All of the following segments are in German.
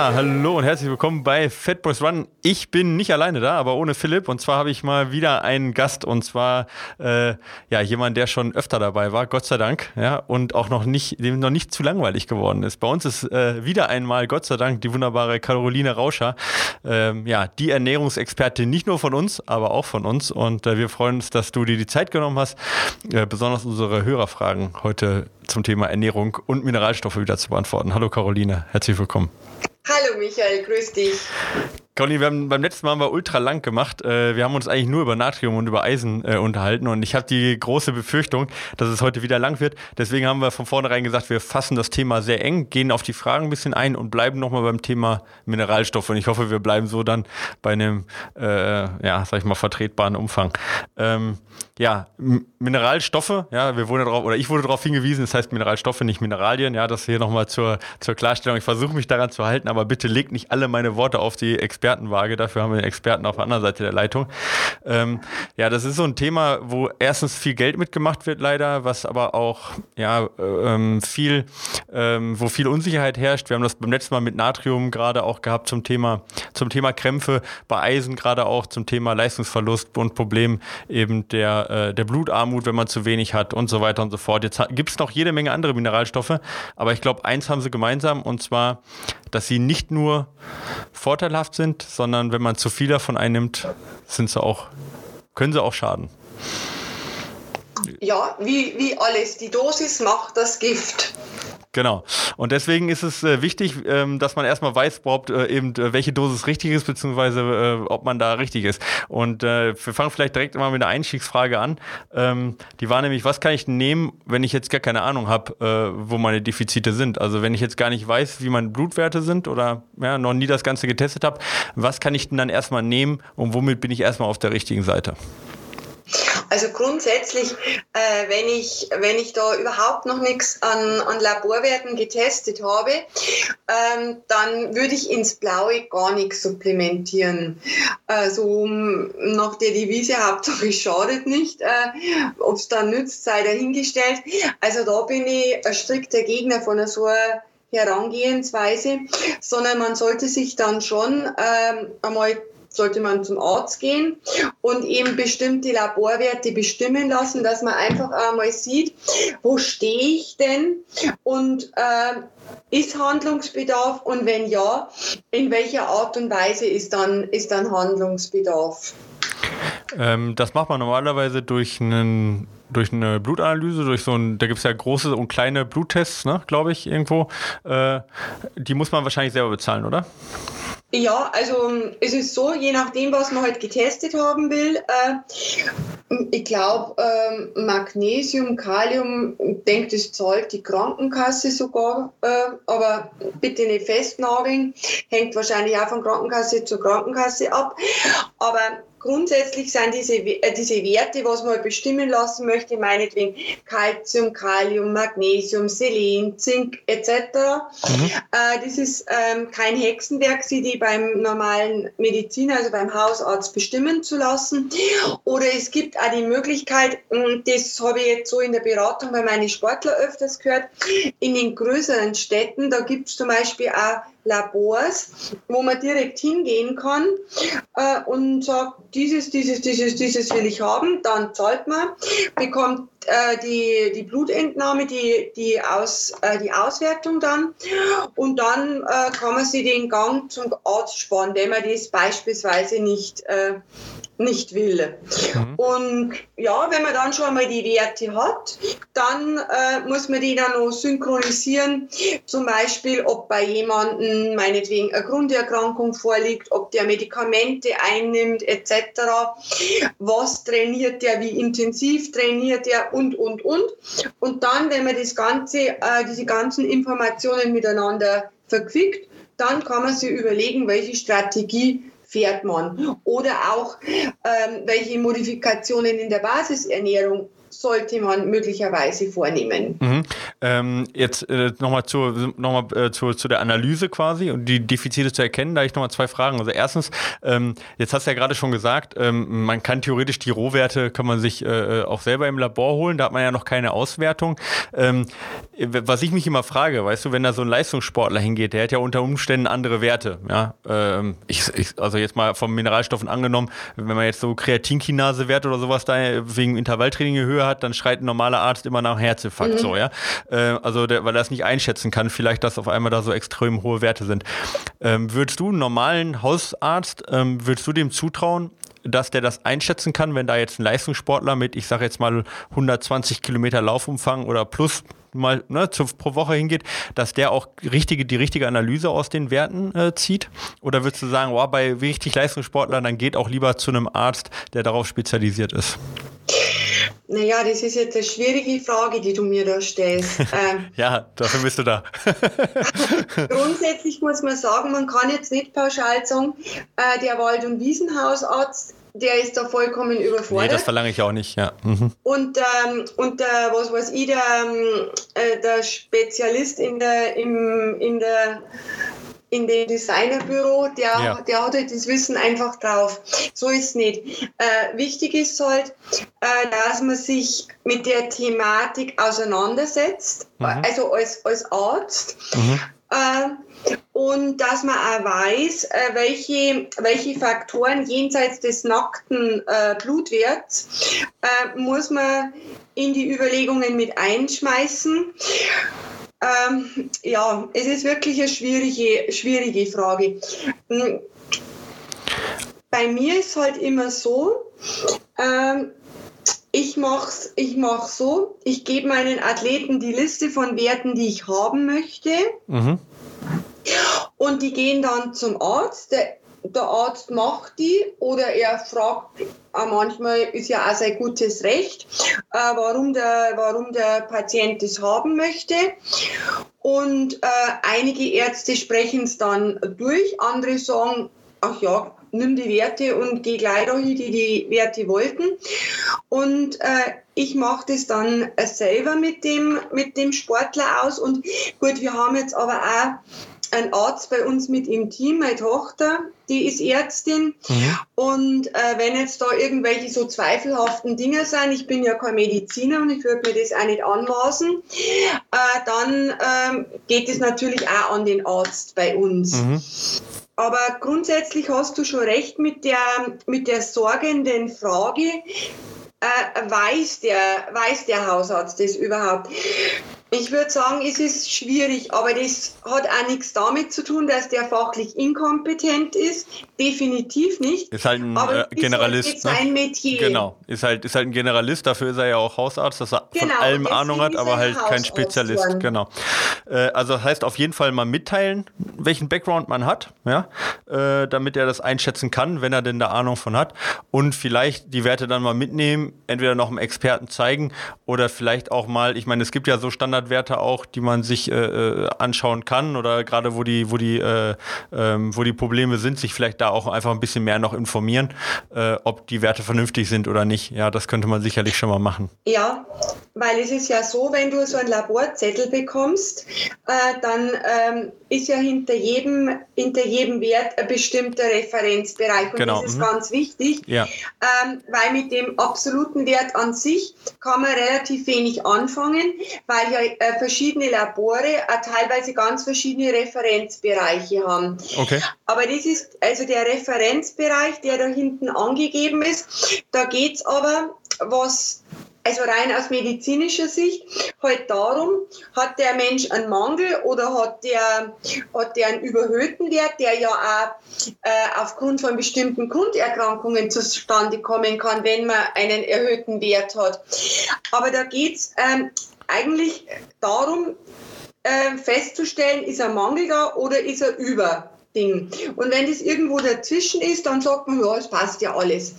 Hallo und herzlich willkommen bei Fat Boys Run. Ich bin nicht alleine da, aber ohne Philipp. Und zwar habe ich mal wieder einen Gast und zwar äh, ja jemand, der schon öfter dabei war, Gott sei Dank, ja und auch noch nicht, dem noch nicht zu langweilig geworden ist. Bei uns ist äh, wieder einmal Gott sei Dank die wunderbare Caroline Rauscher, ähm, ja die Ernährungsexpertin nicht nur von uns, aber auch von uns. Und äh, wir freuen uns, dass du dir die Zeit genommen hast, äh, besonders unsere Hörerfragen heute zum Thema Ernährung und Mineralstoffe wieder zu beantworten. Hallo Caroline, herzlich willkommen. Hallo Michael, grüß dich. Conny, wir haben beim letzten Mal haben wir ultra lang gemacht. Äh, wir haben uns eigentlich nur über Natrium und über Eisen äh, unterhalten und ich habe die große Befürchtung, dass es heute wieder lang wird. Deswegen haben wir von vornherein gesagt, wir fassen das Thema sehr eng, gehen auf die Fragen ein bisschen ein und bleiben nochmal beim Thema Mineralstoffe. Und ich hoffe, wir bleiben so dann bei einem, äh, ja, sag ich mal, vertretbaren Umfang. Ähm, ja, Mineralstoffe, ja, wir wurden darauf, oder ich wurde darauf hingewiesen, das heißt Mineralstoffe, nicht Mineralien, ja, das hier nochmal zur, zur Klarstellung. Ich versuche mich daran zu halten, aber bitte legt nicht alle meine Worte auf die Expertenwaage, dafür haben wir den Experten auf der anderen Seite der Leitung. Ähm, ja, das ist so ein Thema, wo erstens viel Geld mitgemacht wird, leider, was aber auch, ja, ähm, viel, ähm, wo viel Unsicherheit herrscht. Wir haben das beim letzten Mal mit Natrium gerade auch gehabt zum Thema, zum Thema Krämpfe, bei Eisen gerade auch zum Thema Leistungsverlust und Problem eben der äh, der Blutarmut, wenn man zu wenig hat und so weiter und so fort. Jetzt gibt es noch jede Menge andere Mineralstoffe, aber ich glaube, eins haben sie gemeinsam und zwar, dass sie nicht nur vorteilhaft sind, sondern wenn man zu viel davon einnimmt, sind sie auch, können sie auch schaden. Ja, wie, wie alles. Die Dosis macht das Gift. Genau. Und deswegen ist es äh, wichtig, ähm, dass man erstmal weiß, überhaupt äh, eben, äh, welche Dosis richtig ist, beziehungsweise äh, ob man da richtig ist. Und äh, wir fangen vielleicht direkt mal mit einer Einstiegsfrage an. Ähm, die war nämlich, was kann ich nehmen, wenn ich jetzt gar keine Ahnung habe, äh, wo meine Defizite sind? Also wenn ich jetzt gar nicht weiß, wie meine Blutwerte sind oder ja, noch nie das Ganze getestet habe, was kann ich denn dann erstmal nehmen und womit bin ich erstmal auf der richtigen Seite? Also grundsätzlich, äh, wenn, ich, wenn ich da überhaupt noch nichts an, an Laborwerten getestet habe, ähm, dann würde ich ins Blaue gar nichts supplementieren. Äh, so nach der Devise, Hauptsache schadet nicht. Äh, Ob es dann nützt, sei dahingestellt. Also da bin ich ein strikter Gegner von so einer Herangehensweise, sondern man sollte sich dann schon ähm, einmal sollte man zum Arzt gehen und eben bestimmte Laborwerte bestimmen lassen, dass man einfach einmal sieht, wo stehe ich denn und äh, ist Handlungsbedarf und wenn ja, in welcher Art und Weise ist dann, ist dann Handlungsbedarf? Ähm, das macht man normalerweise durch einen durch eine Blutanalyse, durch so ein, da gibt es ja große und kleine Bluttests, ne, glaube ich, irgendwo. Äh, die muss man wahrscheinlich selber bezahlen, oder? Ja, also es ist so, je nachdem, was man halt getestet haben will. Äh, ich glaube, äh, Magnesium, Kalium, ich denke, das zahlt die Krankenkasse sogar, äh, aber bitte nicht festnageln, hängt wahrscheinlich auch von Krankenkasse zu Krankenkasse ab. Aber Grundsätzlich sind diese, äh, diese Werte, was man bestimmen lassen möchte, meinetwegen Calcium, Kalium, Magnesium, Selen, Zink etc. Mhm. Äh, das ist ähm, kein Hexenwerk, sie die beim normalen Mediziner, also beim Hausarzt bestimmen zu lassen. Oder es gibt auch die Möglichkeit, das habe ich jetzt so in der Beratung bei meinen Sportler öfters gehört, in den größeren Städten, da gibt es zum Beispiel auch Labors, wo man direkt hingehen kann äh, und sagt, dieses, dieses, dieses, dieses will ich haben, dann zahlt man, bekommt äh, die, die Blutentnahme, die, die, Aus, äh, die Auswertung dann und dann äh, kann man sich den Gang zum Arzt sparen, wenn man das beispielsweise nicht äh, nicht will. Mhm. Und ja, wenn man dann schon mal die Werte hat, dann äh, muss man die dann noch synchronisieren. Zum Beispiel, ob bei jemandem meinetwegen eine Grunderkrankung vorliegt, ob der Medikamente einnimmt etc. Was trainiert der, wie intensiv trainiert der und, und, und. Und dann, wenn man das Ganze, äh, diese ganzen Informationen miteinander verquickt, dann kann man sich überlegen, welche Strategie fährt man. Oder auch, ähm, welche Modifikationen in der Basisernährung sollte man möglicherweise vornehmen. Mhm. Ähm, jetzt äh, nochmal zu, noch äh, zu, zu der Analyse quasi und die Defizite zu erkennen. Da habe ich nochmal zwei Fragen. Also erstens, ähm, jetzt hast du ja gerade schon gesagt, ähm, man kann theoretisch die Rohwerte, kann man sich äh, auch selber im Labor holen. Da hat man ja noch keine Auswertung. Ähm, was ich mich immer frage, weißt du, wenn da so ein Leistungssportler hingeht, der hat ja unter Umständen andere Werte. Ja? Ähm, ich, ich, also jetzt mal von Mineralstoffen angenommen, wenn man jetzt so Kreatinkinase-Werte oder sowas da wegen Intervalltraining Höhe hat, dann schreit ein normaler Arzt immer nach Herzinfarkt mhm. so, ja. Äh, also der, weil er es nicht einschätzen kann, vielleicht, dass auf einmal da so extrem hohe Werte sind. Ähm, würdest du einen normalen Hausarzt, ähm, würdest du dem zutrauen, dass der das einschätzen kann, wenn da jetzt ein Leistungssportler mit, ich sage jetzt mal 120 Kilometer Laufumfang oder plus mal ne, zu, pro Woche hingeht, dass der auch richtige, die richtige Analyse aus den Werten äh, zieht? Oder würdest du sagen, oh, bei richtig Leistungssportlern, dann geht auch lieber zu einem Arzt, der darauf spezialisiert ist? Naja, das ist jetzt eine schwierige Frage, die du mir da stellst. Ähm, ja, dafür bist du da. grundsätzlich muss man sagen, man kann jetzt nicht pauschal sagen, äh, der Wald- und Wiesenhausarzt der ist da vollkommen überfordert. Nee, das verlange ich auch nicht, ja. Mhm. Und, ähm, und der, was weiß ich, der, ähm, äh, der Spezialist in der, im, in der in dem Designerbüro, der, ja. der hat halt das Wissen einfach drauf. So ist es nicht. Äh, wichtig ist halt, äh, dass man sich mit der Thematik auseinandersetzt, mhm. also als, als Arzt. Mhm. Äh, und dass man auch weiß, äh, welche, welche Faktoren jenseits des nackten äh, Blutwerts äh, muss man in die Überlegungen mit einschmeißen. Ähm, ja, es ist wirklich eine schwierige, schwierige Frage. Hm. Bei mir ist halt immer so, ähm, ich mache ich mach so, ich gebe meinen Athleten die Liste von Werten, die ich haben möchte. Mhm. Und die gehen dann zum Arzt. Der der Arzt macht die oder er fragt, auch manchmal ist ja auch sein gutes Recht, äh, warum, der, warum der Patient das haben möchte. Und äh, einige Ärzte sprechen es dann durch, andere sagen, ach ja, nimm die Werte und geh gleich dahin, die die Werte wollten. Und äh, ich mache das dann selber mit dem, mit dem Sportler aus. Und gut, wir haben jetzt aber auch ein Arzt bei uns mit im Team, meine Tochter, die ist Ärztin. Mhm. Und äh, wenn jetzt da irgendwelche so zweifelhaften Dinge sind, ich bin ja kein Mediziner und ich würde mir das auch nicht anmaßen, äh, dann äh, geht es natürlich auch an den Arzt bei uns. Mhm. Aber grundsätzlich hast du schon recht mit der, mit der sorgenden Frage, äh, weiß, der, weiß der Hausarzt das überhaupt? Ich würde sagen, es ist schwierig, aber das hat auch nichts damit zu tun, dass der fachlich inkompetent ist. Definitiv nicht. Ist halt ein äh, Generalist. Ist ne? sein Metier. Genau. Ist halt, ist halt ein Generalist, dafür ist er ja auch Hausarzt, dass er genau, von allem Ahnung hat, aber halt kein Spezialist. Worden. Genau. Äh, also das heißt auf jeden Fall mal mitteilen, welchen Background man hat, ja, äh, damit er das einschätzen kann, wenn er denn da Ahnung von hat. Und vielleicht die Werte dann mal mitnehmen, entweder noch einem Experten zeigen oder vielleicht auch mal, ich meine, es gibt ja so Standard Standardwerte auch, die man sich äh, äh, anschauen kann oder gerade wo die, wo die, äh, ähm, wo die Probleme sind, sich vielleicht da auch einfach ein bisschen mehr noch informieren, äh, ob die Werte vernünftig sind oder nicht. Ja, das könnte man sicherlich schon mal machen. Ja, weil es ist ja so, wenn du so einen Laborzettel bekommst, äh, dann ähm, ist ja hinter jedem, hinter jedem Wert ein bestimmter Referenzbereich. Und genau. das ist mhm. ganz wichtig, ja. ähm, weil mit dem absoluten Wert an sich kann man relativ wenig anfangen, weil ja äh, verschiedene Labore äh, teilweise ganz verschiedene Referenzbereiche haben. Okay. Aber das ist also der Referenzbereich, der da hinten angegeben ist. Da geht es aber, was also rein aus medizinischer Sicht, halt darum, hat der Mensch einen Mangel oder hat der, hat der einen überhöhten Wert, der ja auch äh, aufgrund von bestimmten Grunderkrankungen zustande kommen kann, wenn man einen erhöhten Wert hat. Aber da geht es ähm, eigentlich darum, äh, festzustellen, ist ein Mangel da oder ist er über. Ding. Und wenn das irgendwo dazwischen ist, dann sagt man, ja, es passt ja alles.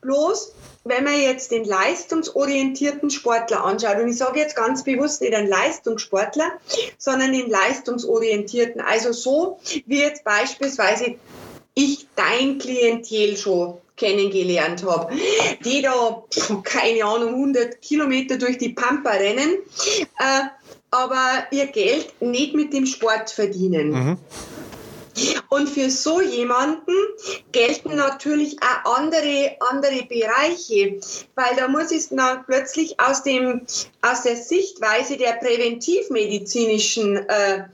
Bloß, wenn man jetzt den leistungsorientierten Sportler anschaut, und ich sage jetzt ganz bewusst nicht einen Leistungssportler, sondern den leistungsorientierten, also so wie jetzt beispielsweise ich dein Klientel schon kennengelernt habe, die da, keine Ahnung, 100 Kilometer durch die Pampa rennen, äh, aber ihr Geld nicht mit dem Sport verdienen. Mhm. Und für so jemanden gelten natürlich auch andere, andere Bereiche, weil da muss es dann plötzlich aus, dem, aus der Sichtweise der präventivmedizinischen äh,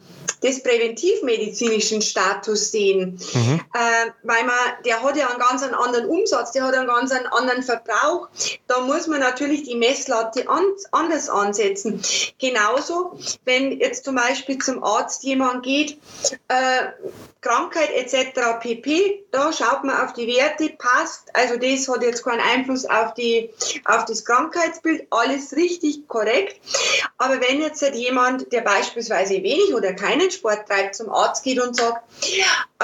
des präventivmedizinischen Status sehen. Mhm. Äh, weil man, der hat ja einen ganz anderen Umsatz, der hat einen ganz anderen Verbrauch. Da muss man natürlich die Messlatte an, anders ansetzen. Genauso, wenn jetzt zum Beispiel zum Arzt jemand geht, äh, Krankheit etc. pp. Da schaut man auf die Werte, passt. Also das hat jetzt keinen Einfluss auf, die, auf das Krankheitsbild. Alles richtig, korrekt. Aber wenn jetzt halt jemand, der beispielsweise wenig oder keinen Sport treibt, zum Arzt geht und sagt,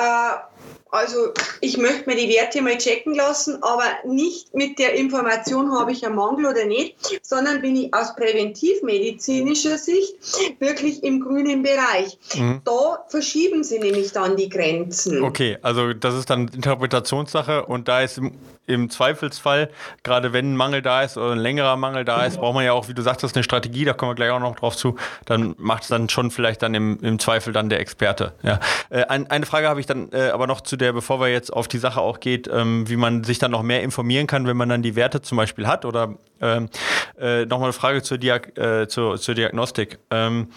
äh, also ich möchte mir die Werte mal checken lassen, aber nicht mit der Information, habe ich einen Mangel oder nicht, sondern bin ich aus präventivmedizinischer Sicht wirklich im grünen Bereich. Mhm. Da verschieben sie nämlich dann die Grenzen. Okay, also das ist dann Interpretationssache und da ist im, im Zweifelsfall, gerade wenn ein Mangel da ist oder ein längerer Mangel da ist, braucht man ja auch, wie du sagtest, eine Strategie, da kommen wir gleich auch noch drauf zu, dann macht es dann schon vielleicht dann im, im Zweifel dann der Experte. Ja. Äh, ein, eine Frage habe ich dann äh, aber noch zu der, bevor wir jetzt auf die Sache auch geht, ähm, wie man sich dann noch mehr informieren kann, wenn man dann die Werte zum Beispiel hat oder ähm, äh, nochmal eine Frage zur, Diag äh, zur, zur Diagnostik. Ähm,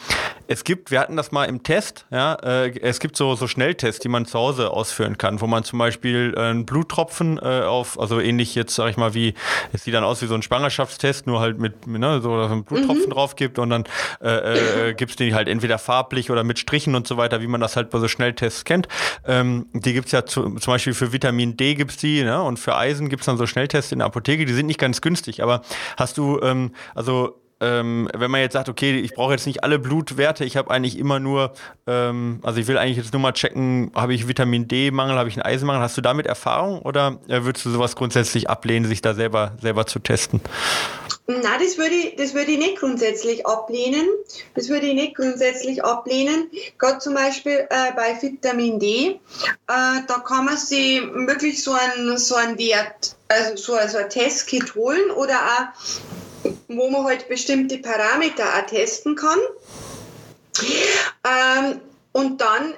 es gibt, wir hatten das mal im Test, ja, äh, es gibt so, so Schnelltests, die man zu Hause ausführen kann, wo man zum Beispiel äh, einen Bluttropfen äh, auf, also ähnlich jetzt, sag ich mal, wie, es sieht dann aus wie so ein Schwangerschaftstest, nur halt mit, ne, so einen Bluttropfen mhm. drauf gibt und dann äh, äh, gibt es die halt entweder farblich oder mit Strichen und so weiter, wie man das halt bei so Schnelltests kennt. Ähm, die gibt es ja zu, zum Beispiel für Vitamin D gibt es die, ne, und für Eisen gibt es dann so Schnelltests in der Apotheke, die sind nicht ganz günstig, aber Hast du, ähm, also ähm, wenn man jetzt sagt, okay, ich brauche jetzt nicht alle Blutwerte, ich habe eigentlich immer nur, ähm, also ich will eigentlich jetzt nur mal checken, habe ich Vitamin D-Mangel, habe ich einen Eisenmangel, hast du damit Erfahrung oder äh, würdest du sowas grundsätzlich ablehnen, sich da selber, selber zu testen? Na, das würde ich, das würde ich nicht grundsätzlich ablehnen. Das würde ich nicht grundsätzlich ablehnen. Gerade zum Beispiel äh, bei Vitamin D, äh, da kann man sich wirklich so einen, so einen Wert, also so also ein Testkit holen oder auch, wo man halt bestimmte Parameter auch testen kann. Ähm, und dann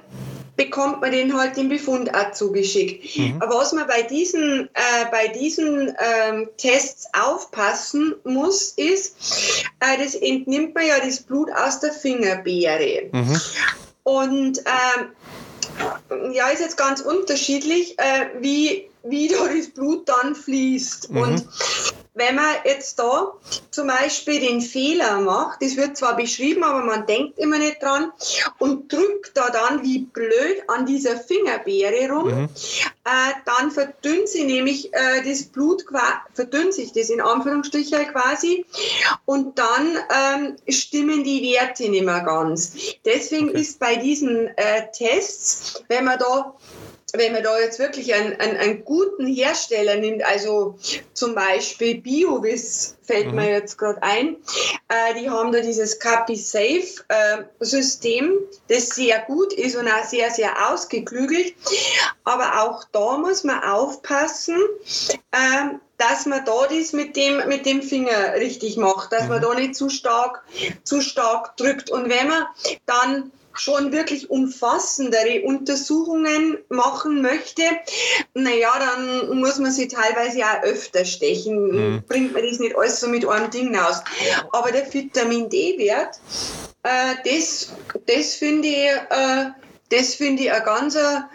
bekommt man den halt den Befund auch zugeschickt. Mhm. Aber was man bei diesen, äh, bei diesen ähm, Tests aufpassen muss, ist, äh, das entnimmt man ja das Blut aus der Fingerbeere. Mhm. Und ähm, ja, ist jetzt ganz unterschiedlich, äh, wie, wie da das Blut dann fließt. Mhm. Und wenn man jetzt da zum Beispiel den Fehler macht, das wird zwar beschrieben, aber man denkt immer nicht dran und drückt da dann wie blöd an dieser Fingerbeere rum, mhm. äh, dann verdünnt sie nämlich äh, das Blut, verdünnt sich das in Anführungsstrichen quasi und dann ähm, stimmen die Werte nicht mehr ganz. Deswegen okay. ist bei diesen äh, Tests, wenn man da wenn man da jetzt wirklich einen, einen, einen guten Hersteller nimmt, also zum Beispiel BioVis fällt mhm. mir jetzt gerade ein, äh, die haben da dieses Capi-Safe-System, äh, das sehr gut ist und auch sehr, sehr ausgeklügelt. Aber auch da muss man aufpassen, äh, dass man da das mit dem, mit dem Finger richtig macht, dass mhm. man da nicht zu stark, zu stark drückt. Und wenn man dann schon wirklich umfassendere Untersuchungen machen möchte, naja, dann muss man sie teilweise auch öfter stechen. Mhm. Bringt man das nicht alles so mit einem Ding aus. Aber der Vitamin D-Wert, äh, das, das finde ich, äh, das finde ich eine ganz, eine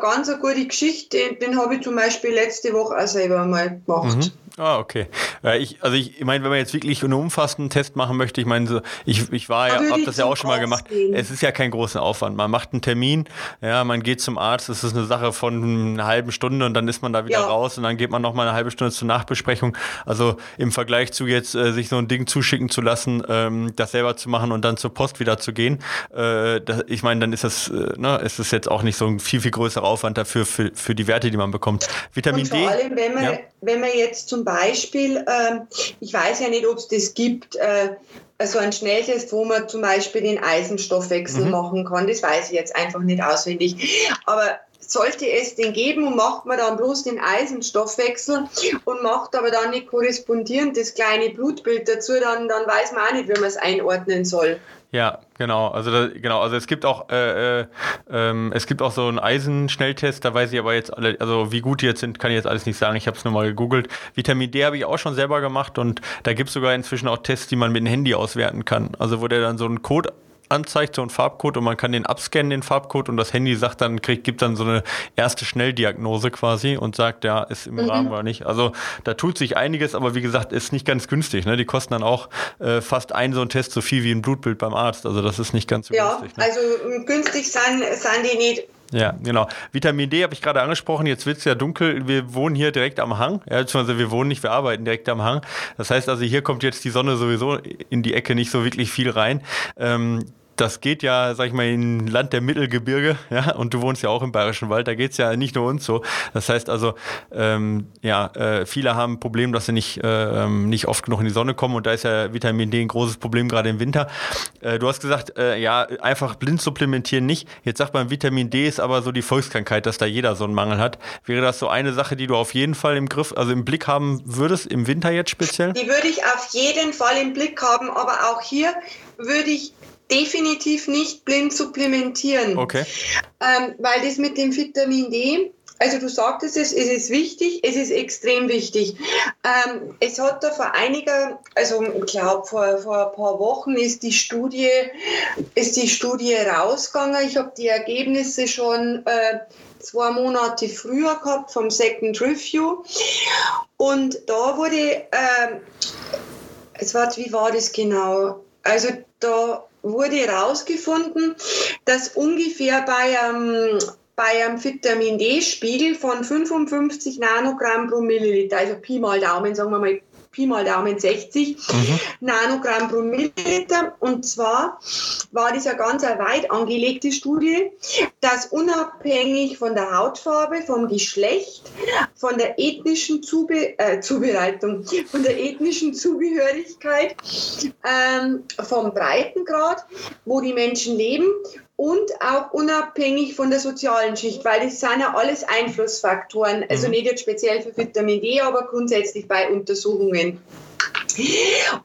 ganz gute Geschichte. Den habe ich zum Beispiel letzte Woche auch selber mal gemacht. Mhm. Ah, okay. Ja, ich, also ich meine, wenn man jetzt wirklich einen umfassenden Test machen möchte, ich meine, so, ich, ich war ja, habe das ja auch schon mal gemacht. Gehen. Es ist ja kein großer Aufwand. Man macht einen Termin, ja, man geht zum Arzt, es ist eine Sache von einer halben Stunde und dann ist man da wieder ja. raus und dann geht man noch mal eine halbe Stunde zur Nachbesprechung. Also im Vergleich zu jetzt äh, sich so ein Ding zuschicken zu lassen, ähm, das selber zu machen und dann zur Post wieder zu gehen, äh, das, ich meine, dann ist das, äh, ne, ist das jetzt auch nicht so ein viel, viel größerer Aufwand dafür für, für die Werte, die man bekommt. Vitamin und vor D. Allem, wenn man, ja? wenn man jetzt zum Beispiel, äh, ich weiß ja nicht, ob es das gibt, äh, so ein Schnelltest, wo man zum Beispiel den Eisenstoffwechsel mhm. machen kann, das weiß ich jetzt einfach nicht auswendig. Aber sollte es den geben und macht man dann bloß den Eisenstoffwechsel und macht aber dann nicht korrespondierend das kleine Blutbild dazu, dann, dann weiß man auch nicht, wie man es einordnen soll. Ja, genau. Also da, genau. Also es gibt auch äh, äh, ähm, es gibt auch so einen Eisenschnelltest. Da weiß ich aber jetzt alle, also wie gut die jetzt sind, kann ich jetzt alles nicht sagen. Ich habe es nur mal gegoogelt. Vitamin D habe ich auch schon selber gemacht und da gibt es sogar inzwischen auch Tests, die man mit dem Handy auswerten kann. Also wo der dann so einen Code anzeigt, so ein Farbcode und man kann den abscannen, den Farbcode und das Handy sagt dann, kriegt, gibt dann so eine erste Schnelldiagnose quasi und sagt, ja, ist im mhm. Rahmen oder nicht. Also da tut sich einiges, aber wie gesagt, ist nicht ganz günstig. Ne? Die kosten dann auch äh, fast ein so ein Test so viel wie ein Blutbild beim Arzt. Also das ist nicht ganz so ja, günstig. Ne? also günstig sind, sind die nicht. Ja, genau. Vitamin D habe ich gerade angesprochen. Jetzt wird es ja dunkel. Wir wohnen hier direkt am Hang. Ja, beziehungsweise wir wohnen nicht, wir arbeiten direkt am Hang. Das heißt also, hier kommt jetzt die Sonne sowieso in die Ecke nicht so wirklich viel rein. Ähm, das geht ja, sag ich mal, in Land der Mittelgebirge, ja, und du wohnst ja auch im Bayerischen Wald, da geht's ja nicht nur uns so. Das heißt also, ähm, ja, äh, viele haben ein Problem, dass sie nicht, äh, nicht oft genug in die Sonne kommen und da ist ja Vitamin D ein großes Problem, gerade im Winter. Äh, du hast gesagt, äh, ja, einfach blind supplementieren nicht. Jetzt sagt man, Vitamin D ist aber so die Volkskrankheit, dass da jeder so einen Mangel hat. Wäre das so eine Sache, die du auf jeden Fall im Griff, also im Blick haben würdest, im Winter jetzt speziell? Die würde ich auf jeden Fall im Blick haben, aber auch hier würde ich definitiv nicht blind supplementieren. Okay. Ähm, weil das mit dem Vitamin D, also du sagtest es, es ist wichtig, es ist extrem wichtig. Ähm, es hat da vor einiger, also ich glaube vor, vor ein paar Wochen ist die Studie, ist die Studie rausgegangen. Ich habe die Ergebnisse schon äh, zwei Monate früher gehabt vom Second Review. Und da wurde, äh, es war, wie war das genau? Also da wurde herausgefunden, dass ungefähr bei einem, bei einem Vitamin D-Spiegel von 55 Nanogramm pro Milliliter, also Pi mal Daumen, sagen wir mal Pi mal Daumen 60 mhm. Nanogramm pro Milliliter. Und zwar war das eine ganz eine weit angelegte Studie, dass unabhängig von der Hautfarbe, vom Geschlecht, von der ethnischen Zube äh, Zubereitung, von der ethnischen Zugehörigkeit, ähm, vom Breitengrad, wo die Menschen leben und auch unabhängig von der sozialen Schicht, weil das sind ja alles Einflussfaktoren, also mhm. nicht jetzt speziell für Vitamin D, aber grundsätzlich bei Untersuchungen.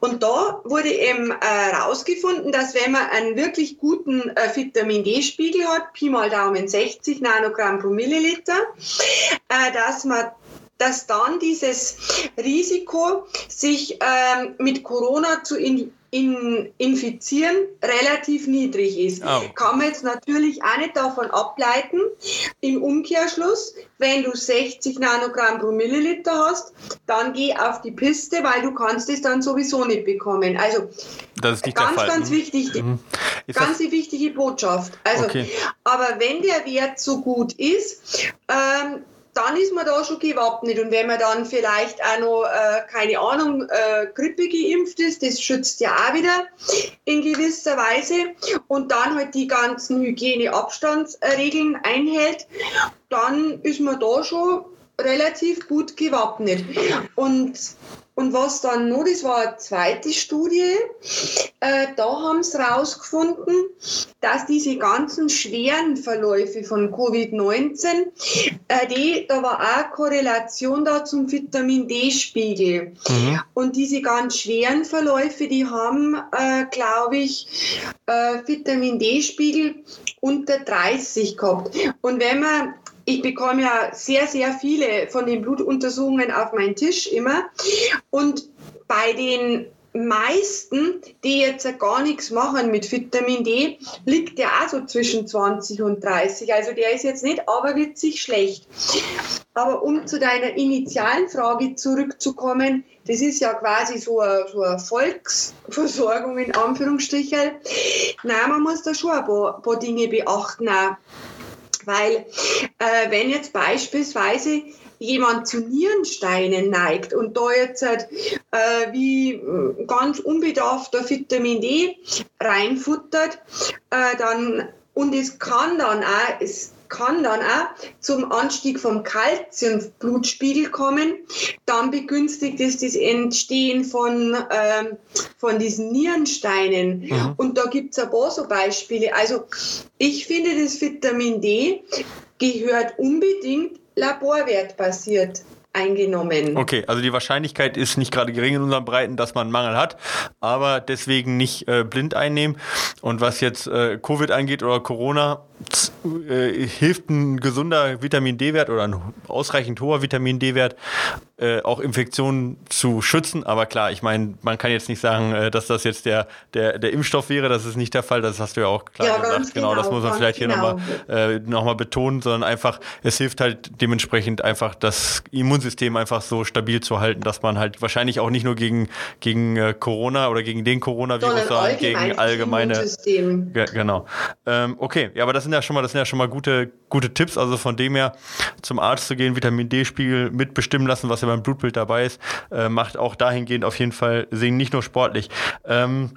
Und da wurde eben herausgefunden, äh, dass wenn man einen wirklich guten äh, Vitamin D-Spiegel hat, Pi mal Daumen 60 Nanogramm pro Milliliter, äh, dass man dass dann dieses Risiko, sich ähm, mit Corona zu in, in, infizieren, relativ niedrig ist. Oh. Kann man jetzt natürlich auch nicht davon ableiten, im Umkehrschluss, wenn du 60 Nanogramm pro Milliliter hast, dann geh auf die Piste, weil du kannst es dann sowieso nicht bekommen. Also das ist ganz, ganz mhm. wichtig, mhm. ganz die wichtige Botschaft. Also, okay. aber wenn der Wert so gut ist, ähm, dann ist man da schon gewappnet. Und wenn man dann vielleicht auch noch, äh, keine Ahnung, äh, Grippe geimpft ist, das schützt ja auch wieder in gewisser Weise. Und dann halt die ganzen Hygieneabstandsregeln einhält, dann ist man da schon relativ gut gewappnet. Und und was dann noch, das war eine zweite Studie, äh, da haben sie herausgefunden, dass diese ganzen schweren Verläufe von Covid-19, äh, die, da war auch Korrelation da zum Vitamin D-Spiegel. Mhm. Und diese ganz schweren Verläufe, die haben, äh, glaube ich, äh, Vitamin D-Spiegel unter 30 gehabt. Und wenn man ich bekomme ja sehr, sehr viele von den Blutuntersuchungen auf meinen Tisch immer. Und bei den meisten, die jetzt gar nichts machen mit Vitamin D, liegt der auch so zwischen 20 und 30. Also der ist jetzt nicht aberwitzig schlecht. Aber um zu deiner initialen Frage zurückzukommen, das ist ja quasi so eine, so eine Volksversorgung in Anführungsstrichen. Nein, man muss da schon ein paar, paar Dinge beachten. Auch. Weil äh, wenn jetzt beispielsweise jemand zu Nierensteinen neigt und da jetzt halt, äh, wie äh, ganz unbedarfter Vitamin D reinfuttert, äh, dann und es kann dann auch, es kann dann auch zum Anstieg vom Kalziumblutspiegel kommen. Dann begünstigt es das Entstehen von, ähm, von diesen Nierensteinen. Mhm. Und da gibt es ein paar so Beispiele. Also ich finde, das Vitamin D gehört unbedingt laborwertbasiert eingenommen. Okay, also die Wahrscheinlichkeit ist nicht gerade gering in unseren Breiten, dass man einen Mangel hat, aber deswegen nicht äh, blind einnehmen. Und was jetzt äh, Covid angeht oder Corona, äh, hilft ein gesunder Vitamin D-Wert oder ein ausreichend hoher Vitamin D-Wert äh, auch Infektionen zu schützen. Aber klar, ich meine, man kann jetzt nicht sagen, äh, dass das jetzt der, der, der Impfstoff wäre. Das ist nicht der Fall. Das hast du ja auch klar ja, gesagt. Genau, genau, das muss man vielleicht genau. hier nochmal äh, noch betonen, sondern einfach, es hilft halt dementsprechend einfach das Immunsystem einfach so stabil zu halten, dass man halt wahrscheinlich auch nicht nur gegen, gegen äh, Corona oder gegen den Coronavirus, sondern, gegen allgemeine. Genau. Ähm, okay, ja, aber das sind ja schon mal, das sind ja schon mal gute, gute Tipps. Also von dem her zum Arzt zu gehen, Vitamin D-Spiegel mitbestimmen lassen, was ja beim Blutbild dabei ist, äh, macht auch dahingehend auf jeden Fall Sinn, nicht nur sportlich. Ähm,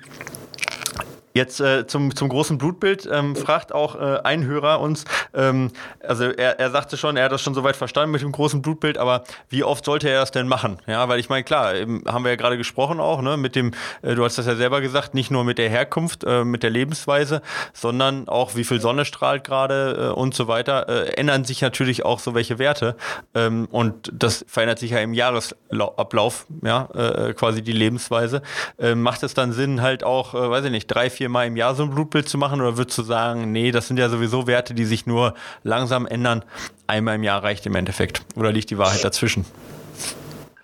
Jetzt äh, zum, zum großen Blutbild ähm, fragt auch äh, ein Hörer uns, ähm, also er, er sagte schon, er hat das schon soweit verstanden mit dem großen Blutbild, aber wie oft sollte er das denn machen? Ja, weil ich meine, klar, eben, haben wir ja gerade gesprochen auch, ne, mit dem, äh, du hast das ja selber gesagt, nicht nur mit der Herkunft, äh, mit der Lebensweise, sondern auch wie viel Sonne strahlt gerade äh, und so weiter, äh, ändern sich natürlich auch so welche Werte ähm, und das verändert sich ja im Jahresablauf, ja, äh, quasi die Lebensweise. Äh, macht es dann Sinn, halt auch, äh, weiß ich nicht, drei, vier viermal im Jahr so ein Blutbild zu machen? Oder würdest du sagen, nee, das sind ja sowieso Werte, die sich nur langsam ändern? Einmal im Jahr reicht im Endeffekt. Oder liegt die Wahrheit dazwischen?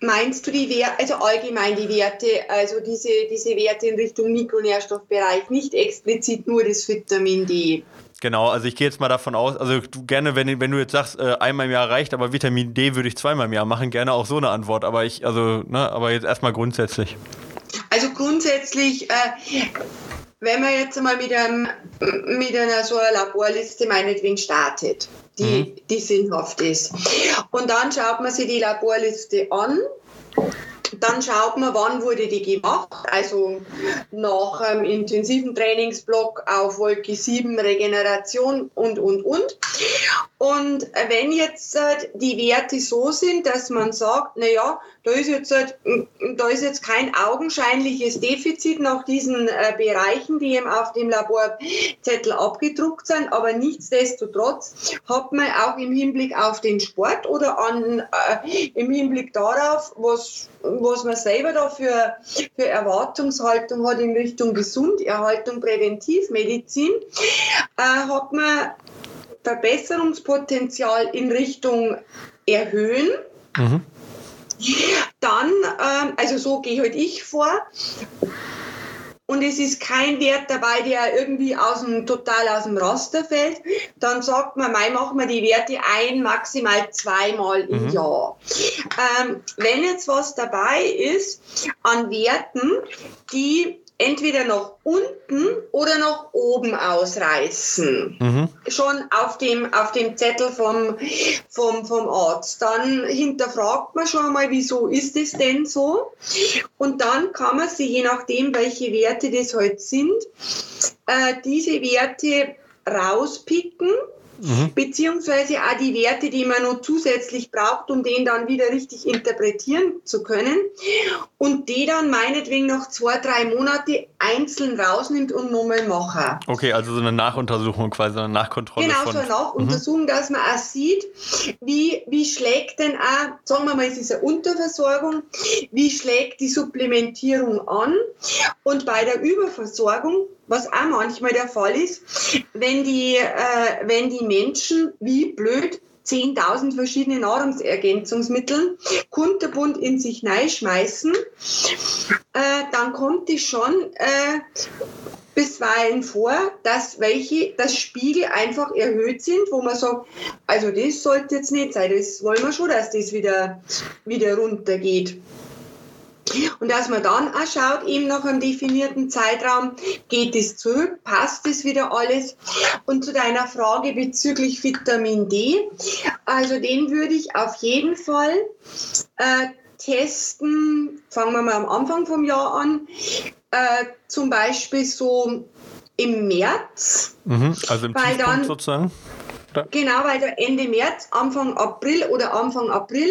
Meinst du die Werte, also allgemein die Werte, also diese, diese Werte in Richtung Mikronährstoffbereich, nicht explizit nur das Vitamin D? Genau, also ich gehe jetzt mal davon aus, also du gerne, wenn, wenn du jetzt sagst, äh, einmal im Jahr reicht, aber Vitamin D würde ich zweimal im Jahr machen, gerne auch so eine Antwort. Aber ich, also, ne, aber jetzt erstmal grundsätzlich. Also grundsätzlich, äh, wenn man jetzt mal mit, einem, mit einer so einer Laborliste meinetwegen startet, die, mhm. die sinnhaft ist, und dann schaut man sich die Laborliste an, dann schaut man, wann wurde die gemacht, also nach einem intensiven Trainingsblock auf Wolke 7 Regeneration und, und, und. Und wenn jetzt äh, die Werte so sind, dass man sagt, naja, da ist jetzt, äh, da ist jetzt kein augenscheinliches Defizit nach diesen äh, Bereichen, die eben auf dem Laborzettel abgedruckt sind, aber nichtsdestotrotz hat man auch im Hinblick auf den Sport oder an, im Hinblick darauf, was, was man selber da für, für Erwartungshaltung hat in Richtung Gesunderhaltung, Präventivmedizin, hat man Verbesserungspotenzial in Richtung erhöhen. Mhm. Dann, ähm, also so gehe halt ich vor. Und es ist kein Wert dabei, der irgendwie aus dem, total aus dem Raster fällt. Dann sagt man, mai machen wir die Werte ein, maximal zweimal im mhm. Jahr. Ähm, wenn jetzt was dabei ist an Werten, die entweder nach unten oder nach oben ausreißen. Mhm. Schon auf dem, auf dem Zettel vom, vom, vom Arzt. Dann hinterfragt man schon mal, wieso ist es denn so? Und dann kann man sich, je nachdem, welche Werte das heute halt sind, äh, diese Werte rauspicken mhm. beziehungsweise auch die Werte, die man noch zusätzlich braucht, um den dann wieder richtig interpretieren zu können und die dann meinetwegen noch zwei, drei Monate einzeln rausnimmt und nochmal macht. Okay, also so eine Nachuntersuchung quasi, eine Nachkontrolle. Genau, von, so eine Nachuntersuchung, mhm. dass man auch sieht, wie, wie schlägt denn auch, sagen wir mal, es ist eine Unterversorgung, wie schlägt die Supplementierung an und bei der Überversorgung was auch manchmal der Fall ist, wenn die, äh, wenn die Menschen wie blöd 10.000 verschiedene Nahrungsergänzungsmittel kunterbunt in sich schmeißen, äh, dann kommt es schon äh, bisweilen vor, dass welche, das Spiegel einfach erhöht sind, wo man sagt, also das sollte jetzt nicht sein, das wollen wir schon, dass das wieder, wieder runtergeht. Und dass man dann auch schaut, eben nach einem definierten Zeitraum, geht es zurück, passt es wieder alles? Und zu deiner Frage bezüglich Vitamin D, also den würde ich auf jeden Fall äh, testen, fangen wir mal am Anfang vom Jahr an, äh, zum Beispiel so im März. Mhm, also im Tiefpunkt dann, sozusagen? Oder? Genau, weil Ende März, Anfang April oder Anfang April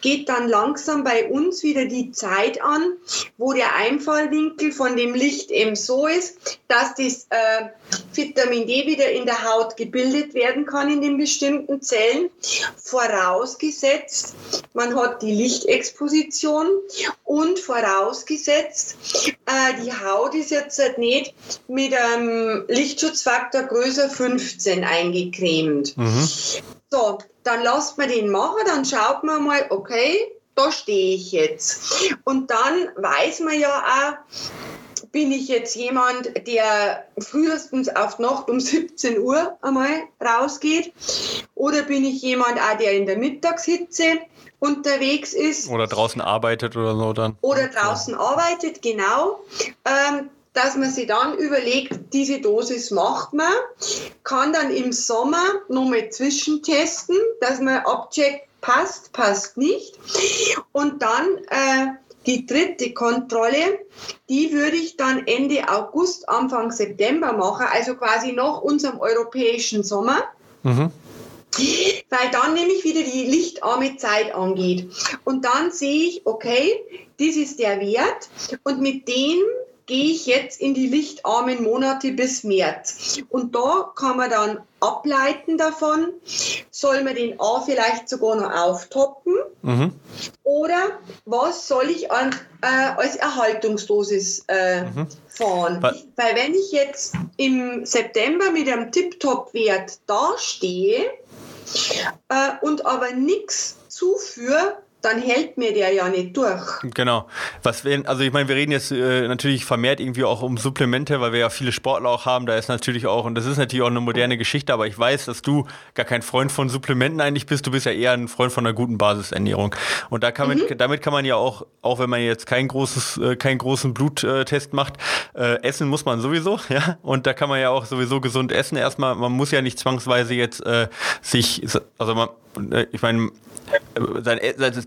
geht dann langsam bei uns wieder die Zeit an, wo der Einfallwinkel von dem Licht eben so ist, dass das äh, Vitamin D wieder in der Haut gebildet werden kann in den bestimmten Zellen, vorausgesetzt, man hat die Lichtexposition und vorausgesetzt, äh, die Haut ist jetzt nicht mit einem Lichtschutzfaktor größer 15 eingecremt. Mhm. So, dann lasst man den machen, dann schaut man mal, okay, da stehe ich jetzt. Und dann weiß man ja auch, bin ich jetzt jemand, der frühestens auf Nacht um 17 Uhr einmal rausgeht? Oder bin ich jemand auch, der in der Mittagshitze unterwegs ist? Oder draußen arbeitet oder so dann? Oder draußen ja. arbeitet, genau. Ähm, dass man sich dann überlegt, diese Dosis macht man, kann dann im Sommer nochmal zwischentesten, dass man abcheckt, passt, passt nicht. Und dann äh, die dritte Kontrolle, die würde ich dann Ende August, Anfang September machen, also quasi nach unserem europäischen Sommer. Mhm. Weil dann nämlich wieder die lichtarme Zeit angeht. Und dann sehe ich, okay, das ist der Wert und mit dem gehe ich jetzt in die lichtarmen Monate bis März. Und da kann man dann ableiten davon, soll man den A vielleicht sogar noch auftoppen mhm. oder was soll ich an, äh, als Erhaltungsdosis äh, mhm. fahren. Was? Weil wenn ich jetzt im September mit einem Tip-Top-Wert dastehe äh, und aber nichts zuführe, dann hält mir der ja nicht durch. Genau. Was wir, also ich meine, wir reden jetzt äh, natürlich vermehrt irgendwie auch um Supplemente, weil wir ja viele Sportler auch haben. Da ist natürlich auch, und das ist natürlich auch eine moderne Geschichte, aber ich weiß, dass du gar kein Freund von Supplementen eigentlich bist. Du bist ja eher ein Freund von einer guten Basisernährung. Und da kann man, mhm. damit kann man ja auch, auch wenn man jetzt kein großes, äh, keinen großen Bluttest macht, äh, essen muss man sowieso, ja. Und da kann man ja auch sowieso gesund essen. Erstmal, man muss ja nicht zwangsweise jetzt äh, sich, also man, äh, ich meine,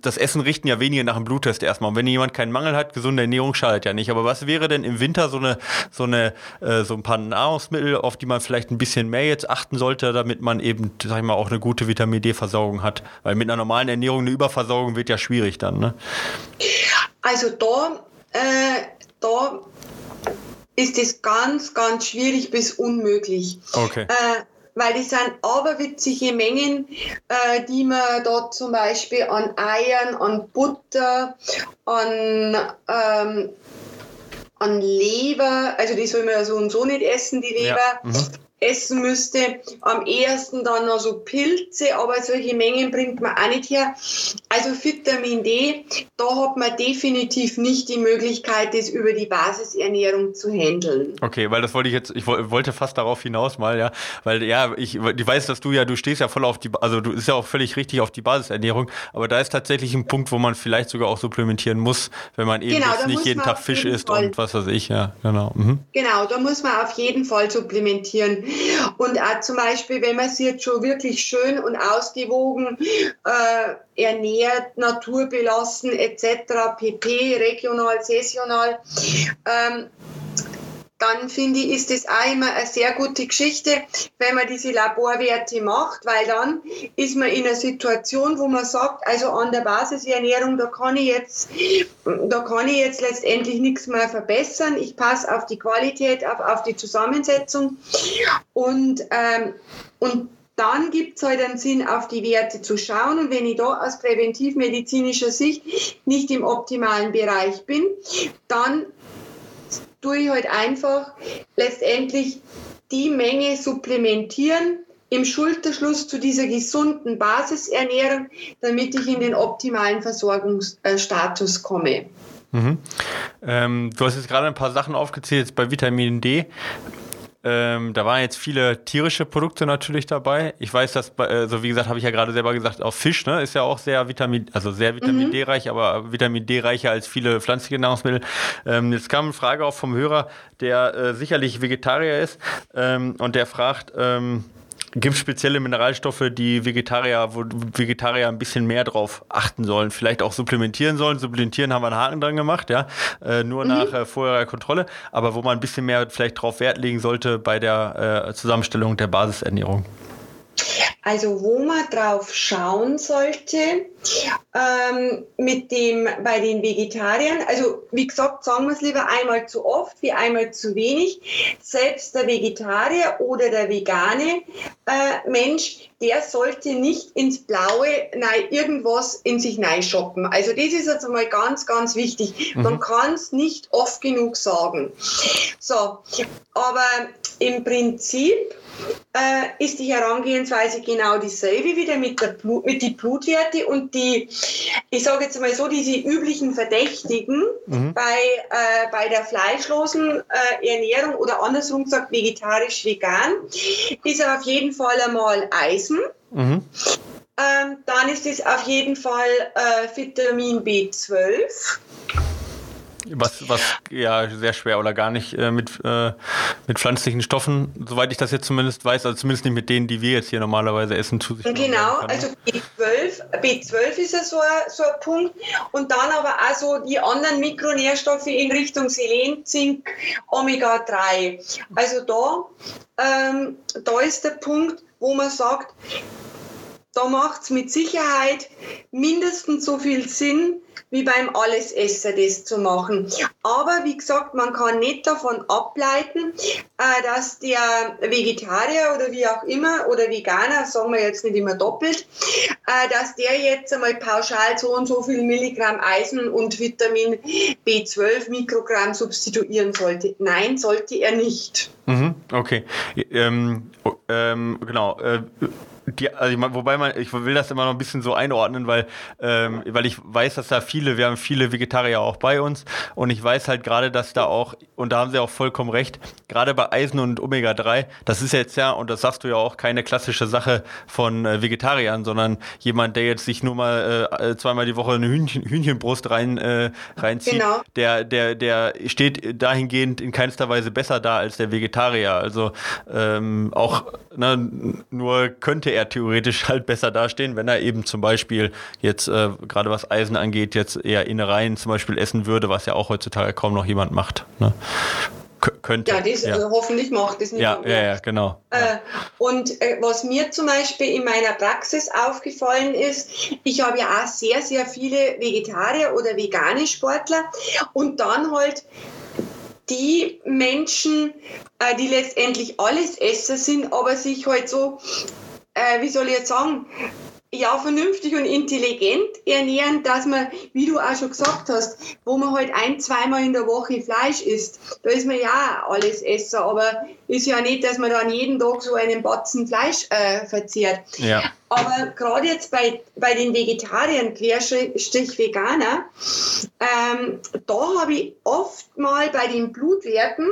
das Essen richten ja wenige nach dem Bluttest erstmal. Und wenn jemand keinen Mangel hat, gesunde Ernährung schadet ja nicht. Aber was wäre denn im Winter so eine, so eine, äh, so ein paar Nahrungsmittel, auf die man vielleicht ein bisschen mehr jetzt achten sollte, damit man eben, sag ich mal, auch eine gute Vitamin D-Versorgung hat? Weil mit einer normalen Ernährung eine Überversorgung wird ja schwierig dann, ne? Also da, äh, da ist es ganz, ganz schwierig bis unmöglich. Okay. Äh, weil die sind aberwitzige Mengen, äh, die man da zum Beispiel an Eiern, an Butter, an, ähm, an Leber, also die soll man ja so und so nicht essen, die Leber, ja. mhm essen müsste. Am ehesten dann noch so Pilze, aber solche Mengen bringt man auch nicht her. Also Vitamin D, da hat man definitiv nicht die Möglichkeit, das über die Basisernährung zu handeln. Okay, weil das wollte ich jetzt, ich wollte fast darauf hinaus mal, ja, weil ja, ich, ich weiß, dass du ja, du stehst ja voll auf die, also du ist ja auch völlig richtig auf die Basisernährung, aber da ist tatsächlich ein Punkt, wo man vielleicht sogar auch supplementieren muss, wenn man eben genau, nicht jeden Tag Fisch isst Fall. und was weiß ich, ja, genau. Mhm. Genau, da muss man auf jeden Fall supplementieren. Und auch zum Beispiel, wenn man sich jetzt schon wirklich schön und ausgewogen äh, ernährt, naturbelassen etc., pp, regional, saisonal, ähm, dann finde ich, ist das auch immer eine sehr gute Geschichte, wenn man diese Laborwerte macht, weil dann ist man in einer Situation, wo man sagt, also an der Basisernährung, da kann ich jetzt, da kann ich jetzt letztendlich nichts mehr verbessern. Ich passe auf die Qualität, auf, auf die Zusammensetzung und, ähm, und dann gibt es halt einen Sinn, auf die Werte zu schauen. Und wenn ich da aus präventivmedizinischer Sicht nicht im optimalen Bereich bin, dann tue ich halt einfach letztendlich die Menge supplementieren im Schulterschluss zu dieser gesunden Basisernährung, damit ich in den optimalen Versorgungsstatus komme. Mhm. Ähm, du hast jetzt gerade ein paar Sachen aufgezählt bei Vitamin D. Ähm, da waren jetzt viele tierische Produkte natürlich dabei. Ich weiß, dass, äh, so wie gesagt, habe ich ja gerade selber gesagt, auch Fisch ne, ist ja auch sehr Vitamin, also sehr Vitamin mhm. D reich, aber Vitamin D reicher als viele pflanzliche Nahrungsmittel. Ähm, jetzt kam eine Frage auch vom Hörer, der äh, sicherlich Vegetarier ist ähm, und der fragt, ähm, Gibt es spezielle Mineralstoffe, die Vegetarier, wo Vegetarier ein bisschen mehr drauf achten sollen, vielleicht auch supplementieren sollen? Supplementieren haben wir einen Haken dran gemacht, ja, äh, nur mhm. nach äh, vorheriger Kontrolle, aber wo man ein bisschen mehr vielleicht drauf Wert legen sollte bei der äh, Zusammenstellung der Basisernährung. Also wo man drauf schauen sollte, ähm, mit dem bei den Vegetariern, also wie gesagt, sagen wir es lieber einmal zu oft wie einmal zu wenig. Selbst der Vegetarier oder der vegane äh, Mensch, der sollte nicht ins Blaue nein, irgendwas in sich shoppen. Also das ist jetzt einmal ganz, ganz wichtig. Mhm. Man kann es nicht oft genug sagen. So, aber im Prinzip äh, ist die Herangehensweise genau dieselbe wieder mit, der Blut, mit die Blutwerte und die, ich sage jetzt mal so, diese üblichen Verdächtigen mhm. bei, äh, bei der fleischlosen äh, Ernährung oder andersrum gesagt vegetarisch-vegan, ist auf jeden Fall einmal Eisen. Mhm. Ähm, dann ist es auf jeden Fall äh, Vitamin B12. Was, was ja sehr schwer oder gar nicht äh, mit, äh, mit pflanzlichen Stoffen, soweit ich das jetzt zumindest weiß, also zumindest nicht mit denen, die wir jetzt hier normalerweise essen, zu sich Genau, also B12, B12 ist ja so ein, so ein Punkt und dann aber auch so die anderen Mikronährstoffe in Richtung Selen, Zink, Omega-3. Also da, ähm, da ist der Punkt, wo man sagt, da macht es mit Sicherheit mindestens so viel Sinn, wie beim Allesesser das zu machen. Aber wie gesagt, man kann nicht davon ableiten, äh, dass der Vegetarier oder wie auch immer oder Veganer, sagen wir jetzt nicht immer doppelt, äh, dass der jetzt einmal pauschal so und so viel Milligramm Eisen und Vitamin B12 Mikrogramm substituieren sollte. Nein, sollte er nicht. Mhm, okay. Ähm, ähm, genau. Äh, die, also ich, wobei man, ich will das immer noch ein bisschen so einordnen, weil, ähm, weil ich weiß, dass da viele, wir haben viele Vegetarier auch bei uns und ich weiß halt gerade, dass da auch, und da haben sie auch vollkommen recht, gerade bei Eisen und Omega-3, das ist jetzt ja, und das sagst du ja auch, keine klassische Sache von äh, Vegetariern, sondern jemand, der jetzt sich nur mal äh, zweimal die Woche eine Hühnchen, Hühnchenbrust rein, äh, reinzieht, genau. der, der, der steht dahingehend in keinster Weise besser da als der Vegetarier. Also ähm, auch ne, nur könnte er theoretisch halt besser dastehen, wenn er eben zum Beispiel jetzt äh, gerade was Eisen angeht, jetzt eher Innereien zum Beispiel essen würde, was ja auch heutzutage kaum noch jemand macht. Ne? könnte. Ja, das ja. Also hoffentlich macht das nicht. Ja, ja, ja, genau. Äh, und äh, was mir zum Beispiel in meiner Praxis aufgefallen ist, ich habe ja auch sehr, sehr viele Vegetarier oder vegane Sportler und dann halt die Menschen, äh, die letztendlich alles Esser sind, aber sich halt so äh, wie soll ich jetzt sagen, ja, vernünftig und intelligent ernähren, dass man, wie du auch schon gesagt hast, wo man halt ein, zweimal in der Woche Fleisch isst, da ist man ja alles Esser, aber ist ja nicht, dass man dann jeden Tag so einen Batzen Fleisch äh, verzehrt. Ja. Aber gerade jetzt bei, bei den Vegetariern, Querstrich Veganer, ähm, da habe ich oft mal bei den Blutwerten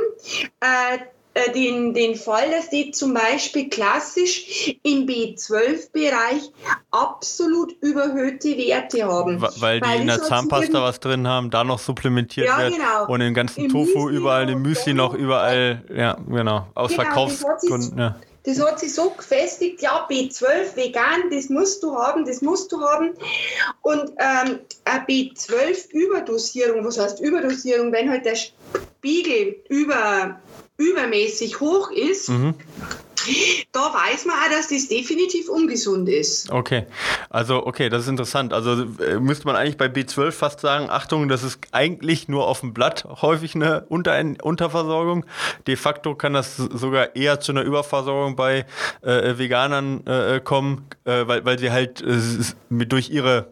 äh, äh, den, den Fall, dass die zum Beispiel klassisch im B12-Bereich absolut überhöhte Werte haben. Weil, weil die in der Zahnpasta was drin haben, da noch supplementiert ja, wird genau. und im ganzen Im Tofu Müsli überall, im Müsli noch überall, ja, genau, aus genau, Verkaufsgründen. Ja. Das hat sich so gefestigt, ja, B12 vegan, das musst du haben, das musst du haben. Und ähm, eine B12-Überdosierung, was heißt Überdosierung, wenn halt der Spiegel über übermäßig hoch ist, mhm. da weiß man auch, dass das definitiv ungesund ist. Okay, also okay, das ist interessant. Also äh, müsste man eigentlich bei B12 fast sagen, Achtung, das ist eigentlich nur auf dem Blatt häufig eine Unter Unterversorgung. De facto kann das sogar eher zu einer Überversorgung bei äh, Veganern äh, kommen, äh, weil, weil sie halt äh, mit, durch ihre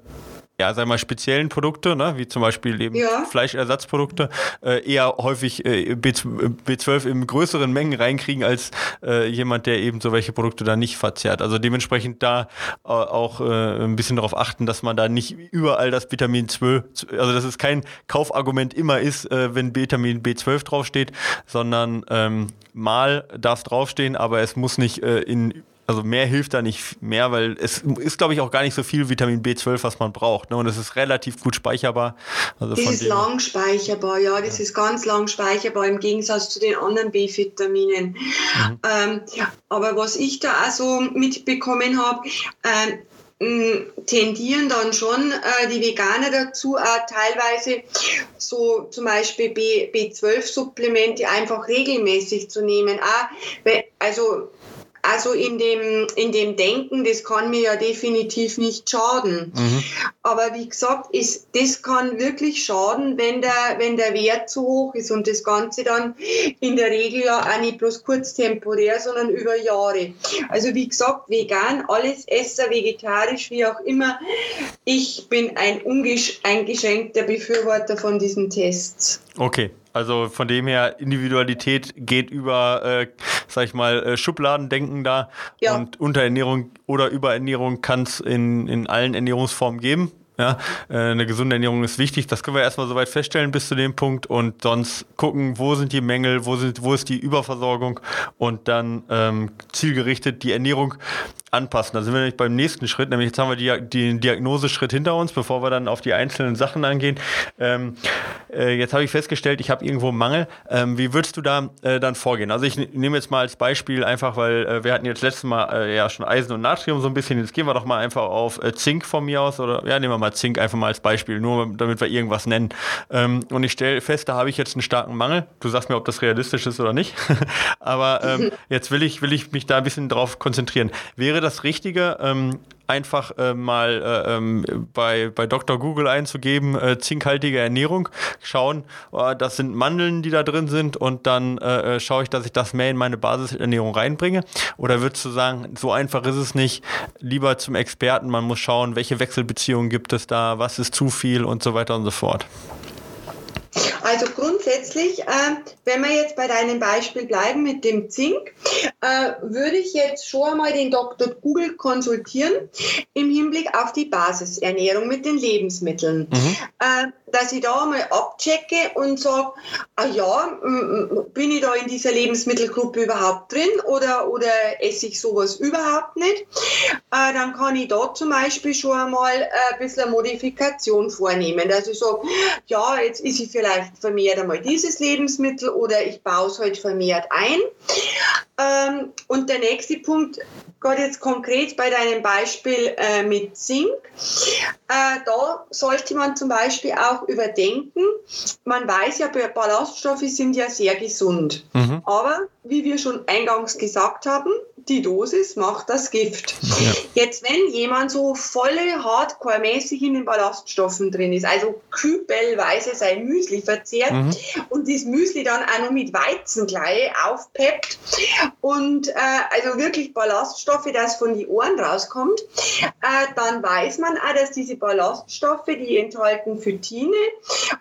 ja, sag mal, speziellen Produkte, ne, wie zum Beispiel eben ja. Fleischersatzprodukte, äh, eher häufig äh, B12 in größeren Mengen reinkriegen als äh, jemand, der eben so welche Produkte da nicht verzehrt. Also dementsprechend da äh, auch äh, ein bisschen darauf achten, dass man da nicht überall das Vitamin 12, also dass es kein Kaufargument immer ist, äh, wenn Vitamin B12 draufsteht, sondern ähm, mal darf draufstehen, aber es muss nicht äh, in also mehr hilft da nicht mehr, weil es ist, glaube ich, auch gar nicht so viel Vitamin B12, was man braucht. Ne? Und es ist relativ gut speicherbar. Also das ist lang speicherbar, ja, das ja. ist ganz lang speicherbar im Gegensatz zu den anderen B-Vitaminen. Mhm. Ähm, aber was ich da auch so mitbekommen habe, äh, tendieren dann schon äh, die Veganer dazu, auch teilweise so zum Beispiel B, B12-Supplemente einfach regelmäßig zu nehmen. Auch, also also in dem, in dem Denken, das kann mir ja definitiv nicht schaden. Mhm. Aber wie gesagt, ist, das kann wirklich schaden, wenn der, wenn der Wert zu hoch ist und das Ganze dann in der Regel ja auch nicht bloß kurz temporär, sondern über Jahre. Also wie gesagt, vegan, alles Esser, vegetarisch, wie auch immer. Ich bin ein ungeschenkter Befürworter von diesen Tests. Okay, also von dem her, Individualität geht über, äh, sag ich mal, äh, Schubladendenken da. Ja. Und Unterernährung oder Überernährung kann es in, in allen Ernährungsformen geben. Ja, äh, eine gesunde Ernährung ist wichtig. Das können wir erstmal soweit feststellen bis zu dem Punkt und sonst gucken, wo sind die Mängel, wo, sind, wo ist die Überversorgung und dann ähm, zielgerichtet die Ernährung anpassen. Da sind wir nämlich beim nächsten Schritt, nämlich jetzt haben wir die, den Diagnoseschritt hinter uns, bevor wir dann auf die einzelnen Sachen angehen. Ähm, äh, jetzt habe ich festgestellt, ich habe irgendwo einen Mangel. Ähm, wie würdest du da äh, dann vorgehen? Also ich nehme jetzt mal als Beispiel einfach, weil äh, wir hatten jetzt letztes Mal äh, ja schon Eisen und Natrium so ein bisschen. Jetzt gehen wir doch mal einfach auf äh, Zink von mir aus oder ja, nehmen wir mal Zink einfach mal als Beispiel, nur damit wir irgendwas nennen. Ähm, und ich stelle fest, da habe ich jetzt einen starken Mangel. Du sagst mir, ob das realistisch ist oder nicht. Aber ähm, jetzt will ich, will ich mich da ein bisschen drauf konzentrieren. Wäre das Richtige, ähm, einfach äh, mal äh, ähm, bei, bei Dr. Google einzugeben, äh, zinkhaltige Ernährung, schauen, oh, das sind Mandeln, die da drin sind und dann äh, äh, schaue ich, dass ich das mehr in meine Basisernährung reinbringe? Oder würdest du sagen, so einfach ist es nicht, lieber zum Experten, man muss schauen, welche Wechselbeziehungen gibt es da, was ist zu viel und so weiter und so fort? Also grundsätzlich, äh, wenn wir jetzt bei deinem Beispiel bleiben mit dem Zink, äh, würde ich jetzt schon einmal den Dr. Google konsultieren im Hinblick auf die Basisernährung mit den Lebensmitteln. Mhm. Äh, dass ich da mal abchecke und sage, ah ja, bin ich da in dieser Lebensmittelgruppe überhaupt drin oder, oder esse ich sowas überhaupt nicht? Äh, dann kann ich da zum Beispiel schon einmal ein bisschen eine Modifikation vornehmen. Dass ich sage, ja, jetzt ist ich vielleicht vermehrt einmal dieses Lebensmittel oder ich baue es halt vermehrt ein. Ähm, und der nächste Punkt, gerade jetzt konkret bei deinem Beispiel äh, mit Zink, äh, da sollte man zum Beispiel auch überdenken, man weiß ja, Ballaststoffe sind ja sehr gesund, mhm. aber wie wir schon eingangs gesagt haben, die Dosis macht das Gift. Ja. Jetzt, wenn jemand so volle Hardcore-mäßig in den Ballaststoffen drin ist, also kübelweise sein Müsli verzehrt mhm. und das Müsli dann auch noch mit Weizenglei aufpeppt und äh, also wirklich Ballaststoffe, das von die Ohren rauskommt, äh, dann weiß man auch, dass diese Ballaststoffe, die enthalten Phytine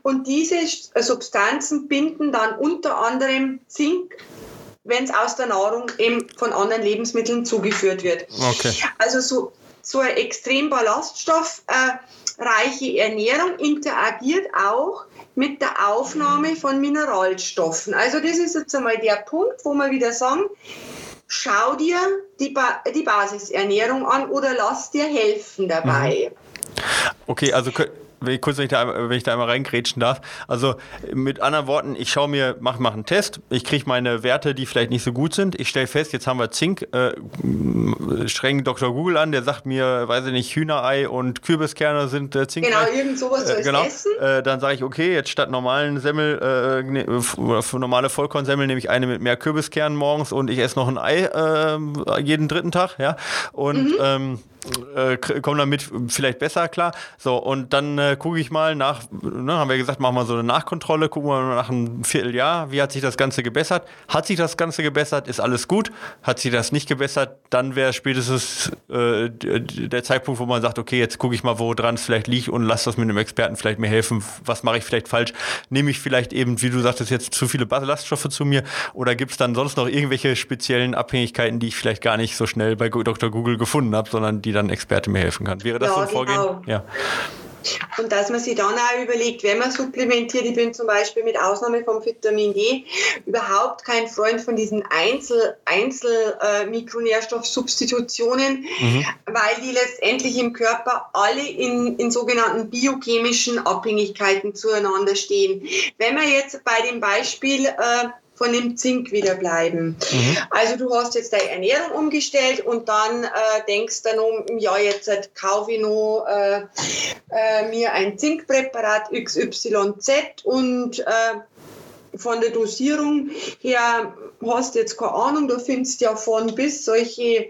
und diese Substanzen binden dann unter anderem Zink, wenn es aus der Nahrung eben von anderen Lebensmitteln zugeführt wird. Okay. Also so, so eine extrem ballaststoffreiche äh, Ernährung interagiert auch mit der Aufnahme von Mineralstoffen. Also das ist jetzt einmal der Punkt, wo wir wieder sagen, schau dir die, ba die Basisernährung an oder lass dir helfen dabei. Mhm. Okay, also wenn ich kurz, wenn ich, da, wenn ich da einmal reingrätschen darf. Also mit anderen Worten, ich schaue mir, mache mach einen Test, ich kriege meine Werte, die vielleicht nicht so gut sind. Ich stelle fest, jetzt haben wir Zink, äh, streng Dr. Google an, der sagt mir, weiß ich nicht, Hühnerei und Kürbiskerne sind äh, Zink. Genau, irgend sowas äh, genau. essen. Äh, dann sage ich, okay, jetzt statt normalen Semmel, äh, ne, normale Vollkornsemmel nehme ich eine mit mehr Kürbiskernen morgens und ich esse noch ein Ei äh, jeden dritten Tag, ja. Und mhm. ähm, äh, kommen damit vielleicht besser klar. So, und dann äh, gucke ich mal nach, ne, haben wir gesagt, machen wir so eine Nachkontrolle, gucken wir mal nach einem Vierteljahr, wie hat sich das Ganze gebessert. Hat sich das Ganze gebessert, ist alles gut. Hat sich das nicht gebessert, dann wäre spätestens äh, der Zeitpunkt, wo man sagt, okay, jetzt gucke ich mal, woran es vielleicht liegt und lass das mit einem Experten vielleicht mir helfen. Was mache ich vielleicht falsch? Nehme ich vielleicht eben, wie du sagtest, jetzt zu viele Ballaststoffe zu mir oder gibt es dann sonst noch irgendwelche speziellen Abhängigkeiten, die ich vielleicht gar nicht so schnell bei Dr. Google gefunden habe, sondern die dann Experte mir helfen kann. Wäre das ja, so ein Vorgehen? Genau. Ja. Und dass man sich dann auch überlegt, wenn man supplementiert, ich bin zum Beispiel mit Ausnahme vom Vitamin D überhaupt kein Freund von diesen Einzel, Einzel äh, mhm. weil die letztendlich im Körper alle in, in sogenannten biochemischen Abhängigkeiten zueinander stehen. Wenn man jetzt bei dem Beispiel äh, von dem Zink wieder bleiben. Mhm. Also du hast jetzt deine Ernährung umgestellt und dann äh, denkst dann um, ja jetzt äh, kaufe ich noch äh, äh, mir ein Zinkpräparat XYZ und äh, von der Dosierung her hast du jetzt keine Ahnung, du findest ja von bis solche,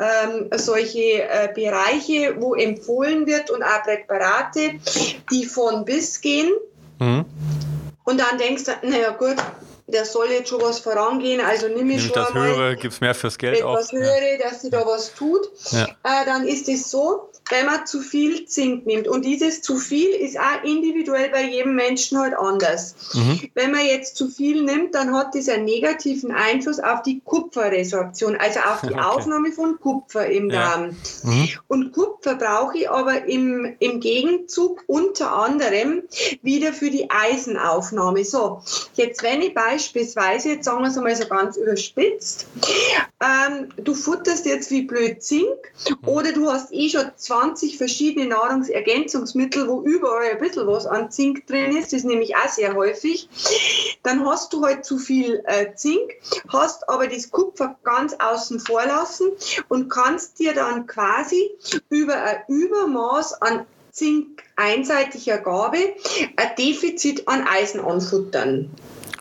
ähm, solche äh, Bereiche, wo empfohlen wird und auch Präparate, die von bis gehen. Mhm. Und dann denkst du, naja gut, der soll jetzt schon was vorangehen, also nimm ich schon das Höhere, gibt es mehr fürs Geld etwas auch. Höhere, dass sie da was tut. Ja. Äh, dann ist es so, wenn man zu viel Zink nimmt. Und dieses zu viel ist auch individuell bei jedem Menschen halt anders. Mhm. Wenn man jetzt zu viel nimmt, dann hat das einen negativen Einfluss auf die Kupferresorption, also auf die okay. Aufnahme von Kupfer im ja. Darm. Mhm. Und Kupfer brauche ich aber im, im Gegenzug unter anderem wieder für die Eisenaufnahme. So, jetzt wenn ich beispielsweise, jetzt sagen wir es einmal so ganz überspitzt, ähm, du futterst jetzt wie blöd Zink mhm. oder du hast eh schon zwei 20 verschiedene Nahrungsergänzungsmittel, wo überall ein bisschen was an Zink drin ist, das ist nämlich auch sehr häufig, dann hast du halt zu viel äh, Zink, hast aber das Kupfer ganz außen vor lassen und kannst dir dann quasi über ein Übermaß an Zink einseitiger Gabe ein Defizit an Eisen anfuttern.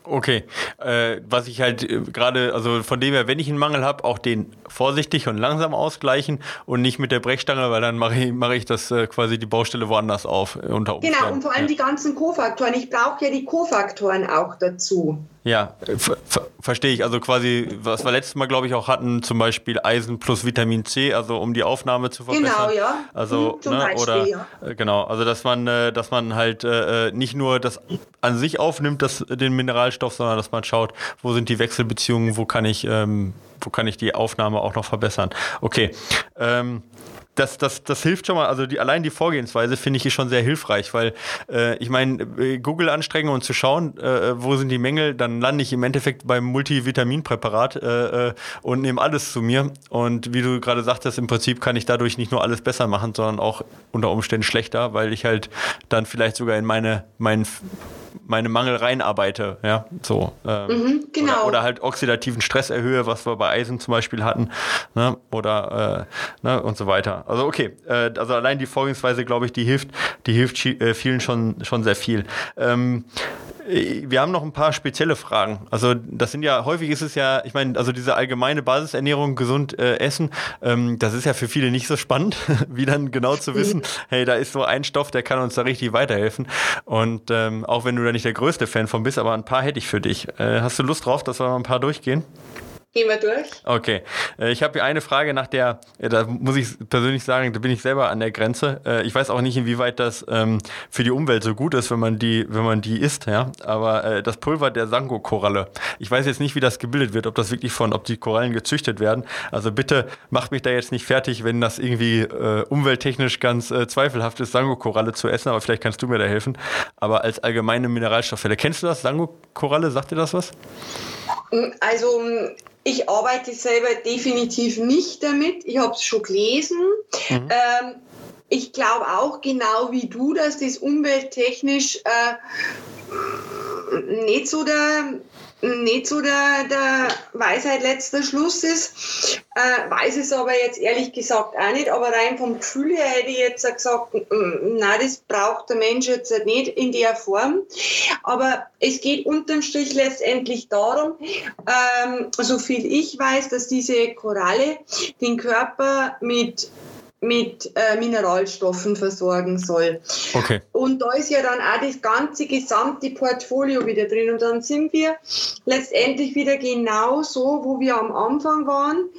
Okay, äh, was ich halt äh, gerade, also von dem her, wenn ich einen Mangel habe, auch den vorsichtig und langsam ausgleichen und nicht mit der Brechstange, weil dann mache ich, mach ich das äh, quasi die Baustelle woanders auf. Unter Umständen. Genau, und vor allem ja. die ganzen Kofaktoren. Ich brauche ja die Kofaktoren auch dazu. Ja, ver verstehe ich. Also quasi, was wir letztes Mal, glaube ich, auch hatten, zum Beispiel Eisen plus Vitamin C, also um die Aufnahme zu verbessern. Genau, ja. Also, mhm, ne, Beispiel, oder ja. Äh, genau, also dass man, äh, dass man halt äh, nicht nur das an sich aufnimmt, das, den Mineralstoff, sondern dass man schaut, wo sind die Wechselbeziehungen, wo kann ich, ähm, wo kann ich die Aufnahme auch noch verbessern. Okay. Ähm, das, das, das hilft schon mal, also die, allein die Vorgehensweise finde ich schon sehr hilfreich, weil äh, ich meine, äh, Google anstrengen und zu schauen, äh, wo sind die Mängel, dann lande ich im Endeffekt beim Multivitaminpräparat äh, äh, und nehme alles zu mir. Und wie du gerade sagtest, im Prinzip kann ich dadurch nicht nur alles besser machen, sondern auch unter Umständen schlechter, weil ich halt dann vielleicht sogar in meine, meinen meine Mangel reinarbeite, ja, so. Ähm, mhm, genau. Oder, oder, halt oxidativen Stress erhöhe, was wir bei Eisen zum Beispiel hatten, ne, oder äh, ne, und so weiter. Also okay, äh, also allein die Vorgehensweise, glaube ich, die hilft, die hilft äh, vielen schon schon sehr viel. Ähm, äh, wir haben noch ein paar spezielle Fragen. Also das sind ja, häufig ist es ja, ich meine, also diese allgemeine Basisernährung, gesund äh, essen, ähm, das ist ja für viele nicht so spannend, wie dann genau zu wissen, hey, da ist so ein Stoff, der kann uns da richtig weiterhelfen. Und ähm, auch wenn du da nicht der größte Fan von bist, aber ein paar hätte ich für dich. Äh, hast du Lust drauf, dass wir mal ein paar durchgehen? Gehen wir durch. Okay. Äh, ich habe hier eine Frage nach der, da muss ich persönlich sagen, da bin ich selber an der Grenze. Äh, ich weiß auch nicht, inwieweit das ähm, für die Umwelt so gut ist, wenn man die, wenn man die isst, ja. Aber äh, das Pulver der Sango-Koralle. Ich weiß jetzt nicht, wie das gebildet wird, ob das wirklich von, ob die Korallen gezüchtet werden. Also bitte macht mich da jetzt nicht fertig, wenn das irgendwie äh, umwelttechnisch ganz äh, zweifelhaft ist, Sango-Koralle zu essen, aber vielleicht kannst du mir da helfen. Aber als allgemeine Mineralstofffälle. Kennst du das, Sango-Koralle? Sagt dir das was? Also ich arbeite selber definitiv nicht damit. Ich habe es schon gelesen. Mhm. Ähm, ich glaube auch genau wie du, dass das umwelttechnisch äh, nicht so der nicht so der, der Weisheit letzter Schluss ist. Äh, weiß es aber jetzt ehrlich gesagt auch nicht, aber rein vom Gefühl her hätte ich jetzt gesagt, nein, das braucht der Mensch jetzt nicht in der Form. Aber es geht unterm Strich letztendlich darum, ähm, so viel ich weiß, dass diese Koralle den Körper mit mit äh, Mineralstoffen versorgen soll. Okay. Und da ist ja dann auch das ganze gesamte Portfolio wieder drin. Und dann sind wir letztendlich wieder genau so, wo wir am Anfang waren.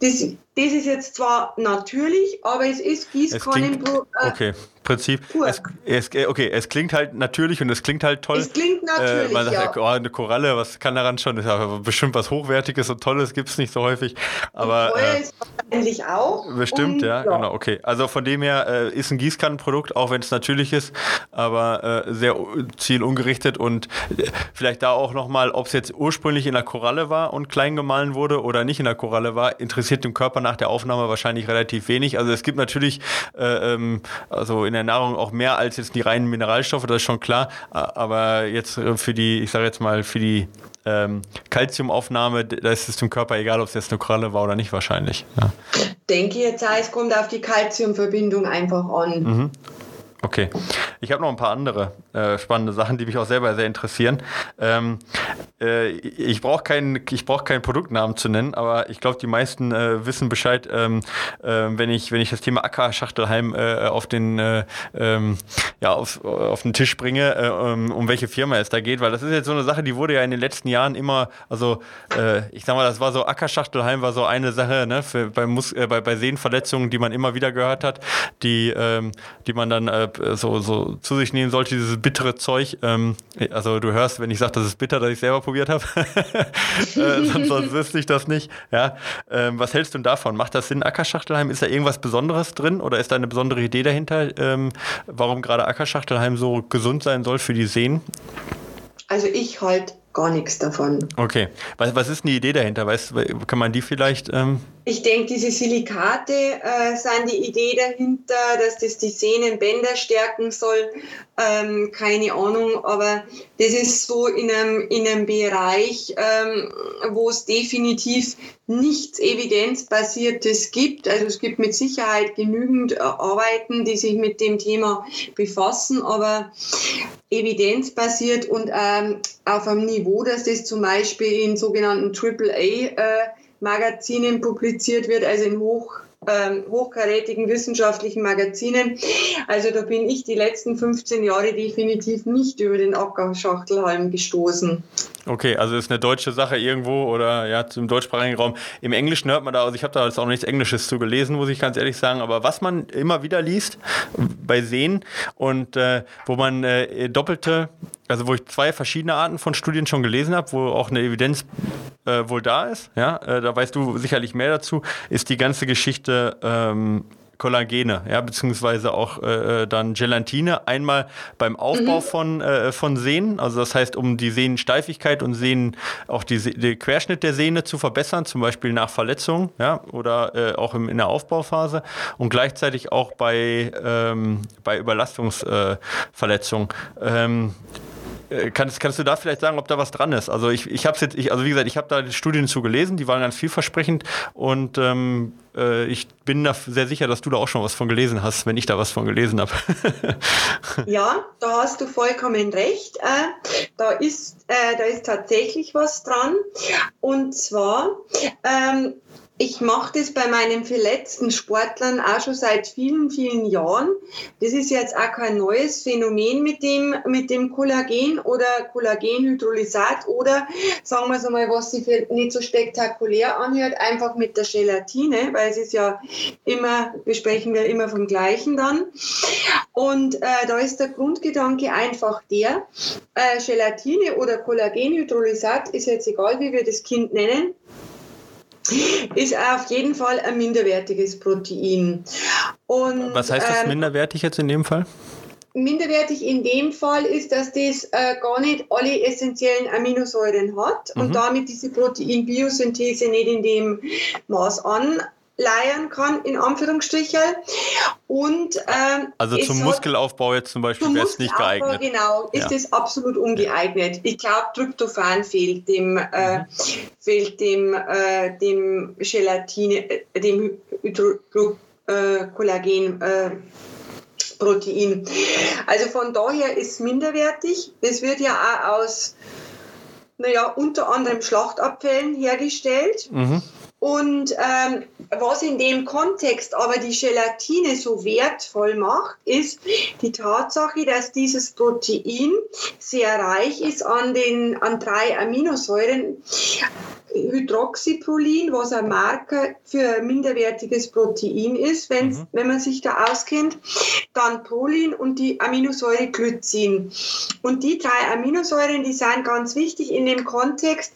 Das, das ist jetzt zwar natürlich, aber es ist Gießkannenpro. Äh, okay. Prinzip. Es, es, okay, es klingt halt natürlich und es klingt halt toll. Es klingt natürlich. Äh, man sagt, ja. oh, eine Koralle, was kann daran schon? Das ist ja bestimmt was Hochwertiges und Tolles, gibt es nicht so häufig. Aber. Äh, ist wahrscheinlich auch. Bestimmt, und, ja, ja, genau, okay. Also von dem her äh, ist ein Gießkannenprodukt, auch wenn es natürlich ist, aber äh, sehr zielungerichtet und äh, vielleicht da auch nochmal, ob es jetzt ursprünglich in der Koralle war und klein gemahlen wurde oder nicht in der Koralle war, interessiert dem Körper nach der Aufnahme wahrscheinlich relativ wenig. Also es gibt natürlich, äh, ähm, also in der Nahrung auch mehr als jetzt die reinen Mineralstoffe, das ist schon klar. Aber jetzt äh, für die, ich sage jetzt mal, für die ähm, Kalziumaufnahme, da ist es dem Körper egal, ob es jetzt eine Kralle war oder nicht wahrscheinlich. Ja. Denke jetzt, es kommt auf die Kalziumverbindung einfach an. Mhm. Okay. Ich habe noch ein paar andere äh, spannende Sachen, die mich auch selber sehr interessieren. Ähm, äh, ich brauche keinen brauch keinen Produktnamen zu nennen, aber ich glaube, die meisten äh, wissen Bescheid, ähm, ähm, wenn, ich, wenn ich das Thema Acker-Schachtelheim äh, auf, den, äh, ähm, ja, auf, auf den Tisch bringe, äh, um, um welche Firma es da geht, weil das ist jetzt so eine Sache, die wurde ja in den letzten Jahren immer, also ich sag mal, das war so, Acker-Schachtelheim war so eine Sache ne, für, bei, Mus bei, bei Sehnenverletzungen, die man immer wieder gehört hat, die, ähm, die man dann so, so zu sich nehmen sollte, dieses bittere Zeug. Ähm, also du hörst, wenn ich sage, das ist bitter, dass ich selber probiert habe. äh, sonst, sonst, wüsste ich das nicht. Ja. Ähm, was hältst du davon? Macht das Sinn, Ackerschachtelheim? Ist da irgendwas Besonderes drin oder ist da eine besondere Idee dahinter, ähm, warum gerade Ackerschachtelheim so gesund sein soll für die Sehnen? Also ich halte gar nichts davon. Okay. Was, was ist eine Idee dahinter? Weißt, kann man die vielleicht ähm, ich denke, diese Silikate äh, sind die Idee dahinter, dass das die Sehnenbänder stärken soll. Ähm, keine Ahnung, aber das ist so in einem, in einem Bereich, ähm, wo es definitiv nichts Evidenzbasiertes gibt. Also es gibt mit Sicherheit genügend äh, Arbeiten, die sich mit dem Thema befassen, aber evidenzbasiert und ähm, auf einem Niveau, dass das zum Beispiel in sogenannten AAA äh, Magazinen publiziert wird, also in hoch ähm, hochkarätigen wissenschaftlichen Magazinen. Also da bin ich die letzten 15 Jahre definitiv nicht über den Ackerschachtelhalm gestoßen. Okay, also ist eine deutsche Sache irgendwo oder ja, zum deutschsprachigen Raum. Im Englischen hört man da, also ich habe da jetzt auch nichts Englisches zu gelesen, muss ich ganz ehrlich sagen, aber was man immer wieder liest bei Sehen und äh, wo man äh, doppelte also wo ich zwei verschiedene Arten von Studien schon gelesen habe, wo auch eine Evidenz äh, wohl da ist, ja, äh, da weißt du sicherlich mehr dazu, ist die ganze Geschichte ähm, Kollagene, ja, beziehungsweise auch äh, äh dann Gelatine. Einmal beim Aufbau mhm. von, äh, von Sehnen, also das heißt, um die Sehnensteifigkeit und Sehnen, auch die, den Querschnitt der Sehne zu verbessern, zum Beispiel nach Verletzungen, ja, oder äh, auch im, in der Aufbauphase und gleichzeitig auch bei, ähm, bei Überlastungsverletzungen. Ähm, äh, kannst, kannst du da vielleicht sagen, ob da was dran ist? Also ich, ich habe jetzt, ich, also wie gesagt, ich habe da die Studien zu gelesen, die waren ganz vielversprechend und ähm, äh, ich bin da sehr sicher, dass du da auch schon was von gelesen hast, wenn ich da was von gelesen habe. ja, da hast du vollkommen recht. Äh, da ist, äh, da ist tatsächlich was dran. Und zwar ähm, ich mache das bei meinen verletzten Sportlern auch schon seit vielen, vielen Jahren. Das ist jetzt auch kein neues Phänomen mit dem, mit dem Kollagen oder Kollagenhydrolysat oder sagen wir es einmal, was sich nicht so spektakulär anhört, einfach mit der Gelatine, weil es ist ja immer, wir immer vom Gleichen dann. Und äh, da ist der Grundgedanke einfach der, äh, Gelatine oder Kollagenhydrolysat ist jetzt egal, wie wir das Kind nennen, ist auf jeden Fall ein minderwertiges Protein. Und, Was heißt das ähm, minderwertig jetzt in dem Fall? Minderwertig in dem Fall ist, dass das äh, gar nicht alle essentiellen Aminosäuren hat mhm. und damit diese Proteinbiosynthese nicht in dem Maß an leiern kann, in Anführungsstrichen. Und, ähm, also zum Muskelaufbau jetzt zum Beispiel wäre es nicht geeignet. Genau, ist es absolut ungeeignet. Ich glaube, Tryptophan fehlt dem, äh, mhm. fehlt dem, äh, dem Gelatine, äh, dem Hydro äh. Äh, Protein. Also von daher ist es minderwertig. Es wird ja auch aus, naja, unter anderem Schlachtabfällen hergestellt. Mhm. Und ähm, was in dem Kontext aber die Gelatine so wertvoll macht, ist die Tatsache, dass dieses Protein sehr reich ist an den an drei Aminosäuren, Hydroxyprolin, was ein Marker für minderwertiges Protein ist, mhm. wenn man sich da auskennt, dann Prolin und die Aminosäure Glycin. Und die drei Aminosäuren, die sind ganz wichtig in dem Kontext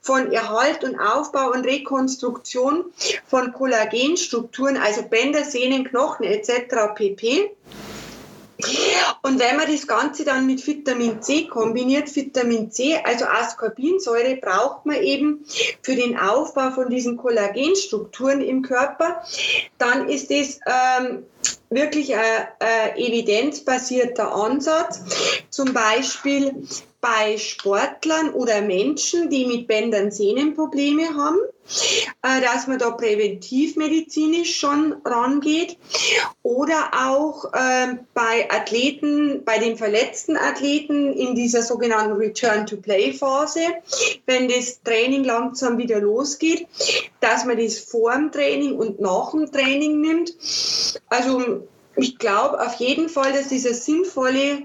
von Erhalt und Aufbau und Rekonstruktion von Kollagenstrukturen, also Bänder, Sehnen, Knochen etc. pp. Und wenn man das Ganze dann mit Vitamin C kombiniert, Vitamin C, also Ascorbinsäure, braucht man eben für den Aufbau von diesen Kollagenstrukturen im Körper, dann ist das ähm, wirklich ein, ein evidenzbasierter Ansatz. Zum Beispiel bei Sportlern oder Menschen, die mit Bändern Sehnenprobleme haben, äh, dass man da präventivmedizinisch schon rangeht oder auch äh, bei Athleten, bei den verletzten Athleten in dieser sogenannten Return-to-Play-Phase, wenn das Training langsam wieder losgeht, dass man das vor dem Training und nach dem Training nimmt. Also ich glaube auf jeden Fall, dass das eine sinnvolle,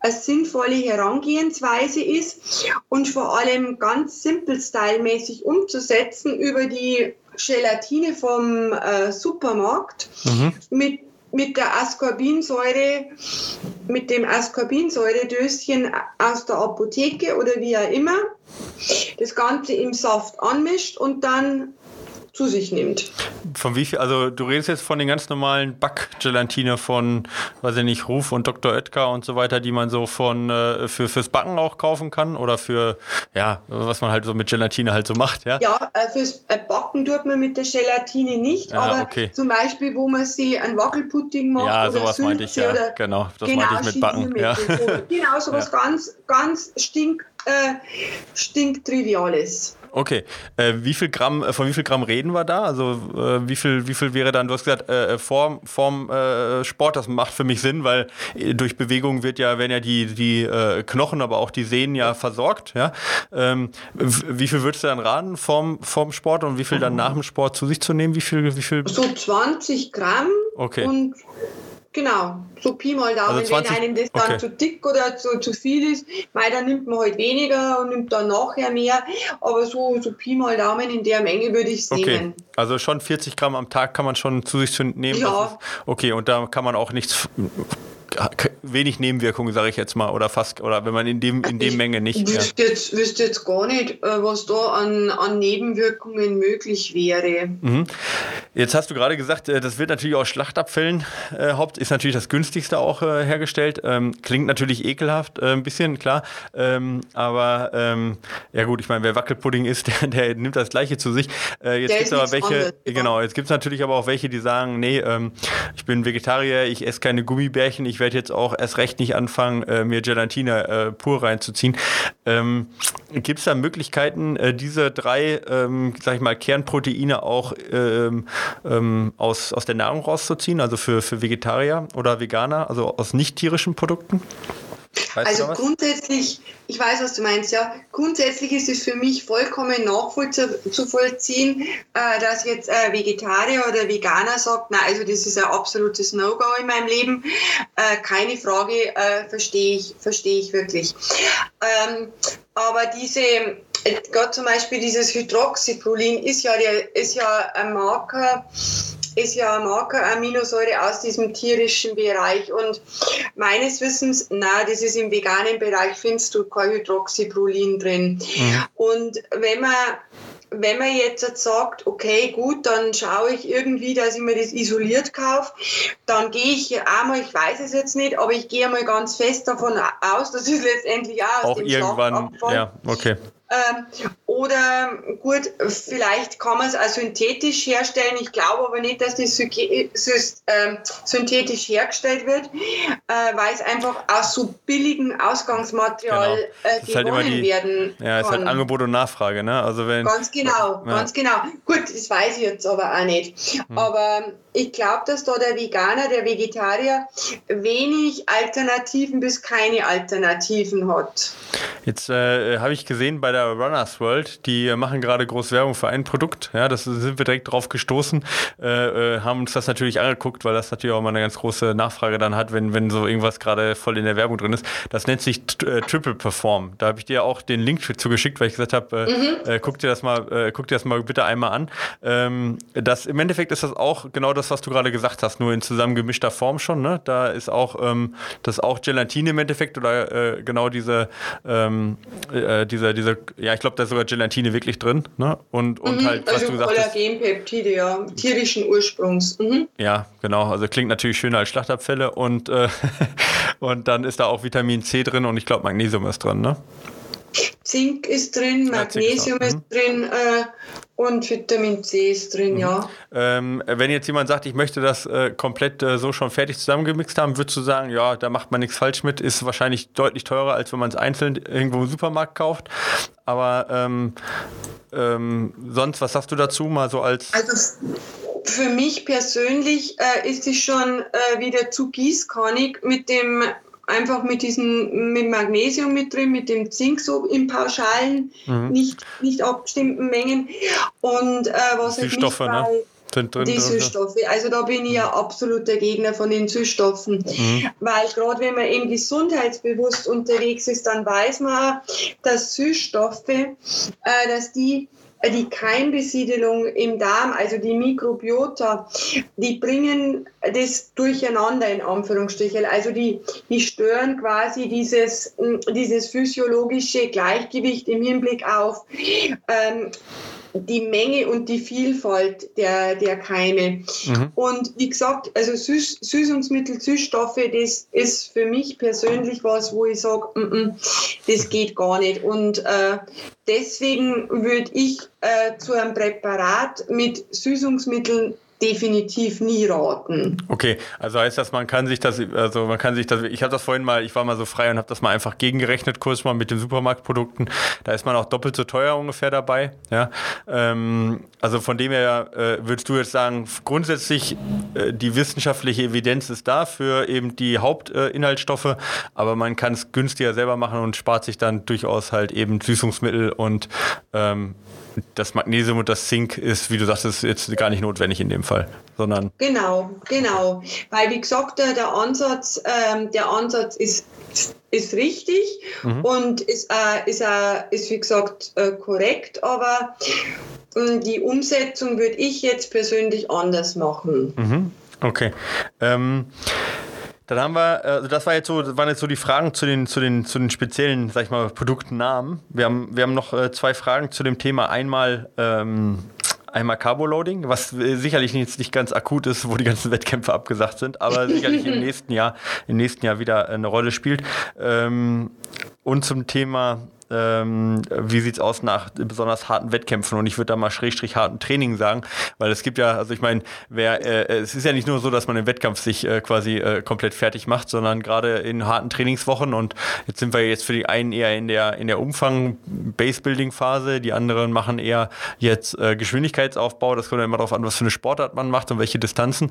eine sinnvolle Herangehensweise ist und vor allem ganz simpel stylmäßig umzusetzen über die Gelatine vom äh, Supermarkt mhm. mit mit der Ascorbinsäure, mit dem Ascorbinsäuredöschen aus der Apotheke oder wie auch immer, das Ganze im Saft anmischt und dann zu sich nimmt. Von wie viel, also du redest jetzt von den ganz normalen Backgelatine von, weiß ich nicht, Ruf und Dr. Oetker und so weiter, die man so von äh, für, fürs Backen auch kaufen kann oder für, ja, was man halt so mit Gelatine halt so macht, ja? Ja, äh, fürs äh, Backen tut man mit der Gelatine nicht, ja, aber okay. zum Beispiel, wo man sie ein Wackelpudding macht ja, oder sowas Sülze meinte ich, ja, genau, das genau, meinte ich mit Backen. Ja. Genau, sowas ja. ganz, ganz stink, äh, stinktriviales. Okay. Äh, wie viel Gramm, äh, von wie viel Gramm reden wir da? Also äh, wie viel, wie viel wäre dann, du hast gesagt, äh, vorm, vorm äh, Sport, das macht für mich Sinn, weil äh, durch Bewegung wird ja, werden ja die, die Knochen, aber auch die Sehnen ja versorgt. Ja? Ähm, wie viel würdest du dann raten vorm, vorm Sport und wie viel dann nach dem Sport zu sich zu nehmen? Wie viel, wie viel? So 20 Gramm. Okay. Und Genau, so Pi mal Daumen, also 20, wenn einem das dann okay. zu dick oder zu, zu viel ist, weil dann nimmt man halt weniger und nimmt dann nachher mehr, aber so, so Pi mal Daumen in der Menge würde ich es okay. nehmen. Also schon 40 Gramm am Tag kann man schon zu sich nehmen? Ja. Ist, okay, und da kann man auch nichts wenig Nebenwirkungen, sage ich jetzt mal, oder fast, oder wenn man in dem in dem Menge nicht. Ich wüsste, ja. jetzt, wüsste jetzt gar nicht, äh, was da an, an Nebenwirkungen möglich wäre. Mhm. Jetzt hast du gerade gesagt, äh, das wird natürlich aus Schlachtabfällen äh, haupt, ist natürlich das günstigste auch äh, hergestellt. Ähm, klingt natürlich ekelhaft, äh, ein bisschen, klar. Ähm, aber ähm, ja gut, ich meine, wer Wackelpudding isst, der, der, nimmt das Gleiche zu sich. Äh, jetzt gibt es aber welche, anderes, genau, jetzt gibt es natürlich aber auch welche, die sagen, nee, ähm, ich bin Vegetarier, ich esse keine Gummibärchen, ich werde jetzt auch erst recht nicht anfangen, äh, mir Gelatine äh, pur reinzuziehen. Ähm, Gibt es da Möglichkeiten, äh, diese drei, ähm, sag ich mal, Kernproteine auch ähm, ähm, aus, aus der Nahrung rauszuziehen, also für, für Vegetarier oder Veganer, also aus nicht tierischen Produkten? Weißt also grundsätzlich, ich weiß, was du meinst, ja. Grundsätzlich ist es für mich vollkommen nachvollziehen, äh, dass jetzt äh, Vegetarier oder Veganer sagt, na, also das ist ein absolutes No-Go in meinem Leben. Äh, keine Frage, äh, verstehe ich, verstehe ich wirklich. Ähm, aber diese, gerade zum Beispiel dieses Hydroxyprolin ist ja, der, ist ja ein Marker, ist ja Marker-Aminosäure aus diesem tierischen Bereich. Und meines Wissens, na, das ist im veganen Bereich, findest du kein Hydroxyprolin drin. Mhm. Und wenn man wenn man jetzt sagt, okay, gut, dann schaue ich irgendwie, dass ich mir das isoliert kaufe, dann gehe ich einmal, ich weiß es jetzt nicht, aber ich gehe einmal ganz fest davon aus, dass es letztendlich auch aus auch dem irgendwann, ja, okay. Ähm, oder gut, vielleicht kann man es auch synthetisch herstellen. Ich glaube aber nicht, dass das ähm, synthetisch hergestellt wird, äh, weil es einfach aus so billigem Ausgangsmaterial genau. Äh, halt gewonnen halt die, werden Ja, es ist halt Angebot und Nachfrage, ne? Also wenn, ganz genau, ja. ganz genau. Gut, das weiß ich jetzt aber auch nicht. Hm. Aber ich glaube, dass da der Veganer, der Vegetarier wenig Alternativen bis keine Alternativen hat. Jetzt äh, habe ich gesehen bei der Runners World, die machen gerade groß Werbung für ein Produkt. Ja, das sind wir direkt drauf gestoßen, äh, äh, haben uns das natürlich angeguckt, weil das natürlich auch mal eine ganz große Nachfrage dann hat, wenn, wenn so irgendwas gerade voll in der Werbung drin ist. Das nennt sich äh, Triple Perform. Da habe ich dir auch den Link zugeschickt, weil ich gesagt habe, äh, mhm. Äh, guck dir das mal, guck dir das mal bitte einmal an. Ähm, das im Endeffekt ist das auch genau das, was du gerade gesagt hast, nur in zusammengemischter Form schon. Ne? Da ist auch ähm, das auch Gelatine im Endeffekt oder genau diese ähm, diese diese ja, ich glaube, da ist sogar Gelatine wirklich drin. Ne? Und, und mhm, halt, was also du gesagt hast. Kollagenpeptide, ja, tierischen Ursprungs. Mhm. Ja, genau. Also klingt natürlich schöner als Schlachtabfälle und, äh, und dann ist da auch Vitamin C drin und ich glaube, Magnesium ist drin, ne? Zink ist drin, Magnesium ist, ist, drin äh, und Vitamin C ist drin, mhm. ja. Ähm, wenn jetzt jemand sagt, ich möchte das äh, komplett äh, so schon fertig zusammengemixt haben, würdest du sagen, ja, da macht man nichts falsch mit, ist wahrscheinlich deutlich teurer, als wenn man es einzeln irgendwo im Supermarkt kauft. Aber ähm, ähm, sonst, was sagst du dazu mal so als... Also für mich persönlich äh, ist es schon äh, wieder zu gießkannig mit dem einfach mit diesem mit Magnesium mit drin, mit dem Zink so in pauschalen, mhm. nicht, nicht abgestimmten Mengen. Und äh, was die halt Stoffe, ne? Drin, die Süßstoffe. Also da bin ich ja mhm. absoluter Gegner von den Süßstoffen. Mhm. Weil gerade wenn man eben gesundheitsbewusst unterwegs ist, dann weiß man, dass Süßstoffe, äh, dass die die Keimbesiedelung im Darm, also die Mikrobiota, die bringen das durcheinander in Anführungsstrichen. Also die, die stören quasi dieses, dieses physiologische Gleichgewicht im Hinblick auf ähm, die Menge und die Vielfalt der, der Keime. Mhm. Und wie gesagt, also Süß, Süßungsmittel, Süßstoffe, das ist für mich persönlich was, wo ich sage, mm -mm, das geht gar nicht. Und äh, deswegen würde ich äh, zu einem Präparat mit Süßungsmitteln definitiv nie raten. Okay, also heißt das, man kann sich das, also man kann sich das, ich habe das vorhin mal, ich war mal so frei und habe das mal einfach gegengerechnet, kurz mal mit den Supermarktprodukten. Da ist man auch doppelt so teuer ungefähr dabei. Ja, ähm, also von dem her äh, würdest du jetzt sagen, grundsätzlich äh, die wissenschaftliche Evidenz ist da für eben die Hauptinhaltsstoffe, äh, aber man kann es günstiger selber machen und spart sich dann durchaus halt eben Süßungsmittel und ähm, das Magnesium und das Zink ist, wie du sagst, ist jetzt gar nicht notwendig in dem Fall, sondern. Genau, genau. Weil wie gesagt, der, der Ansatz, ähm, der Ansatz ist, ist richtig mhm. und ist, äh, ist, äh, ist wie gesagt äh, korrekt, aber äh, die Umsetzung würde ich jetzt persönlich anders machen. Mhm. Okay. Ähm, dann haben wir, also das war jetzt so, waren jetzt so die Fragen zu den, zu den, zu den speziellen, sag ich mal, Produktnamen. Wir haben, wir haben noch äh, zwei Fragen zu dem Thema. Einmal, ähm, einmal Carboloading, was äh, sicherlich jetzt nicht ganz akut ist, wo die ganzen Wettkämpfe abgesagt sind, aber sicherlich im nächsten Jahr, im nächsten Jahr wieder eine Rolle spielt. Ähm, und zum Thema ähm, wie sieht es aus nach besonders harten Wettkämpfen? Und ich würde da mal schrägstrich harten Training sagen, weil es gibt ja, also ich meine, äh, es ist ja nicht nur so, dass man im Wettkampf sich äh, quasi äh, komplett fertig macht, sondern gerade in harten Trainingswochen und jetzt sind wir jetzt für die einen eher in der in der Umfang Base-Building Phase, die anderen machen eher jetzt äh, Geschwindigkeitsaufbau, das kommt ja immer darauf an, was für eine Sportart man macht und welche Distanzen,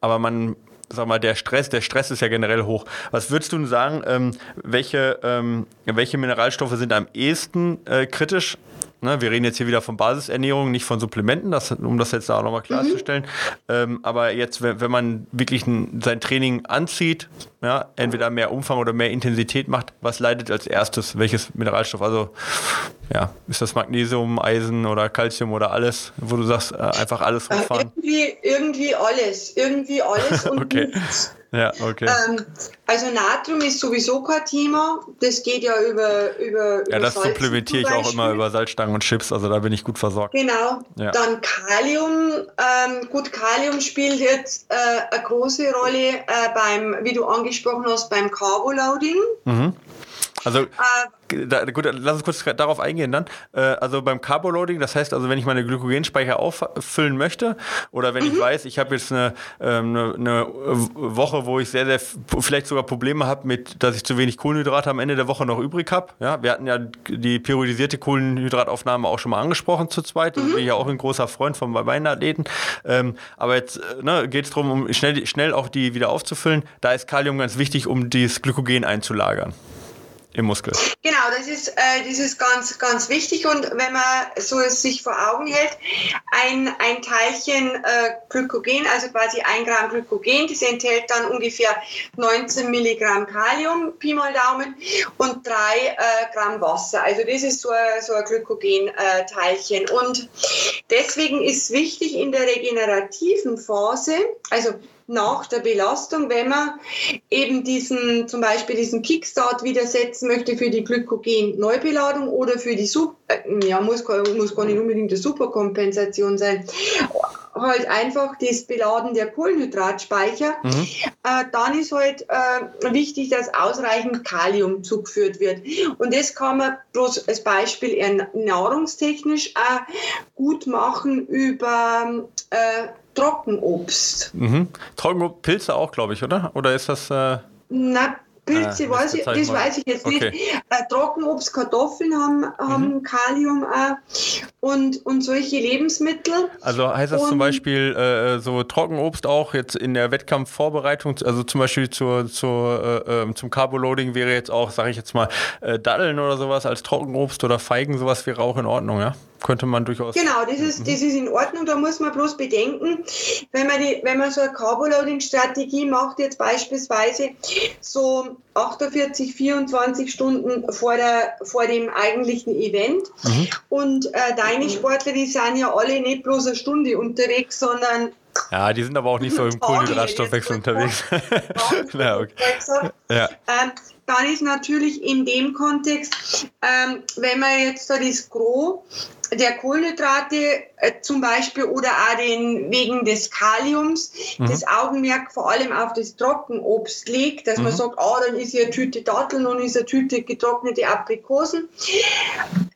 aber man sag mal, der Stress, der Stress ist ja generell hoch. Was würdest du sagen, ähm, welche, ähm, welche Mineralstoffe sind am ehesten äh, kritisch Ne, wir reden jetzt hier wieder von Basisernährung, nicht von Supplementen, das, um das jetzt auch nochmal klarzustellen. Mhm. Ähm, aber jetzt, wenn, wenn man wirklich ein, sein Training anzieht, ja, entweder mehr Umfang oder mehr Intensität macht, was leidet als erstes? Welches Mineralstoff? Also, ja, ist das Magnesium, Eisen oder Calcium oder alles, wo du sagst, äh, einfach alles hochfahren? Äh, irgendwie, irgendwie alles. Irgendwie alles und okay. nichts. Ja, okay. Ähm, also Natrium ist sowieso kein Thema. Das geht ja über über Ja, das supplementiere ich auch immer über Salzstangen und Chips. Also da bin ich gut versorgt. Genau. Ja. Dann Kalium. Ähm, gut, Kalium spielt jetzt äh, eine große Rolle äh, beim, wie du angesprochen hast, beim Carboloading. Mhm. Also äh, da, gut, lass uns kurz darauf eingehen dann. Äh, also beim Carboloading, das heißt also, wenn ich meine Glykogenspeicher auffüllen möchte oder wenn mhm. ich weiß, ich habe jetzt eine, ähm, eine, eine, Woche, wo ich sehr, sehr vielleicht sogar Probleme habe mit, dass ich zu wenig Kohlenhydrate am Ende der Woche noch übrig habe. Ja, wir hatten ja die periodisierte Kohlenhydrataufnahme auch schon mal angesprochen zu zweit. Mhm. Da bin ich ja auch ein großer Freund von meinen Athleten. Ähm, aber jetzt äh, ne, geht es darum, um schnell, schnell auch die wieder aufzufüllen. Da ist Kalium ganz wichtig, um dieses Glykogen einzulagern im Muskel. Genau, das ist, äh, das ist ganz, ganz wichtig. Und wenn man so es sich vor Augen hält, ein, ein Teilchen äh, Glykogen, also quasi ein Gramm Glykogen, das enthält dann ungefähr 19 Milligramm Kalium, Pi mal Daumen, und drei äh, Gramm Wasser. Also das ist so ein, so ein Glykogen-Teilchen. und deswegen ist wichtig in der regenerativen Phase, also nach der Belastung, wenn man eben diesen, zum Beispiel diesen Kickstart wieder setzen möchte für die Glykogen-Neubeladung oder für die Super, äh, ja, muss, muss gar nicht unbedingt eine Superkompensation sein. halt einfach das Beladen der Kohlenhydratspeicher. Mhm. Äh, dann ist halt äh, wichtig, dass ausreichend Kalium zugeführt wird. Und das kann man bloß als Beispiel nahrungstechnisch auch gut machen über äh, Trockenobst. Mhm. Trockenobst, Pilze auch, glaube ich, oder? Oder ist das... Äh Na, Pilze, ah, weiß ich, das weiß ich jetzt okay. nicht. Äh, Trockenobst, Kartoffeln haben, haben mhm. Kalium auch und, und solche Lebensmittel. Also heißt das und, zum Beispiel äh, so Trockenobst auch jetzt in der Wettkampfvorbereitung, also zum Beispiel zur, zur, äh, ähm, zum Carboloading wäre jetzt auch, sage ich jetzt mal, äh, Datteln oder sowas als Trockenobst oder Feigen, sowas wäre auch in Ordnung, ja? Könnte man durchaus. Genau, das ist, das ist in Ordnung. Da muss man bloß bedenken, wenn man, die, wenn man so eine Carboloading-Strategie macht, jetzt beispielsweise so 48, 24 Stunden vor, der, vor dem eigentlichen Event. Mhm. Und äh, deine Sportler, die sind ja alle nicht bloß eine Stunde unterwegs, sondern ja, die sind aber auch nicht so im Kohlenhydratstoffwechsel unterwegs. ja, okay. ja. Ähm, dann ist natürlich in dem Kontext, ähm, wenn man jetzt so das Gros der Kohlenhydrate äh, zum Beispiel oder auch den, wegen des Kaliums mhm. das Augenmerk vor allem auf das Trockenobst legt, dass mhm. man sagt, ah, dann ist hier eine Tüte Datteln und ist eine Tüte getrocknete Aprikosen,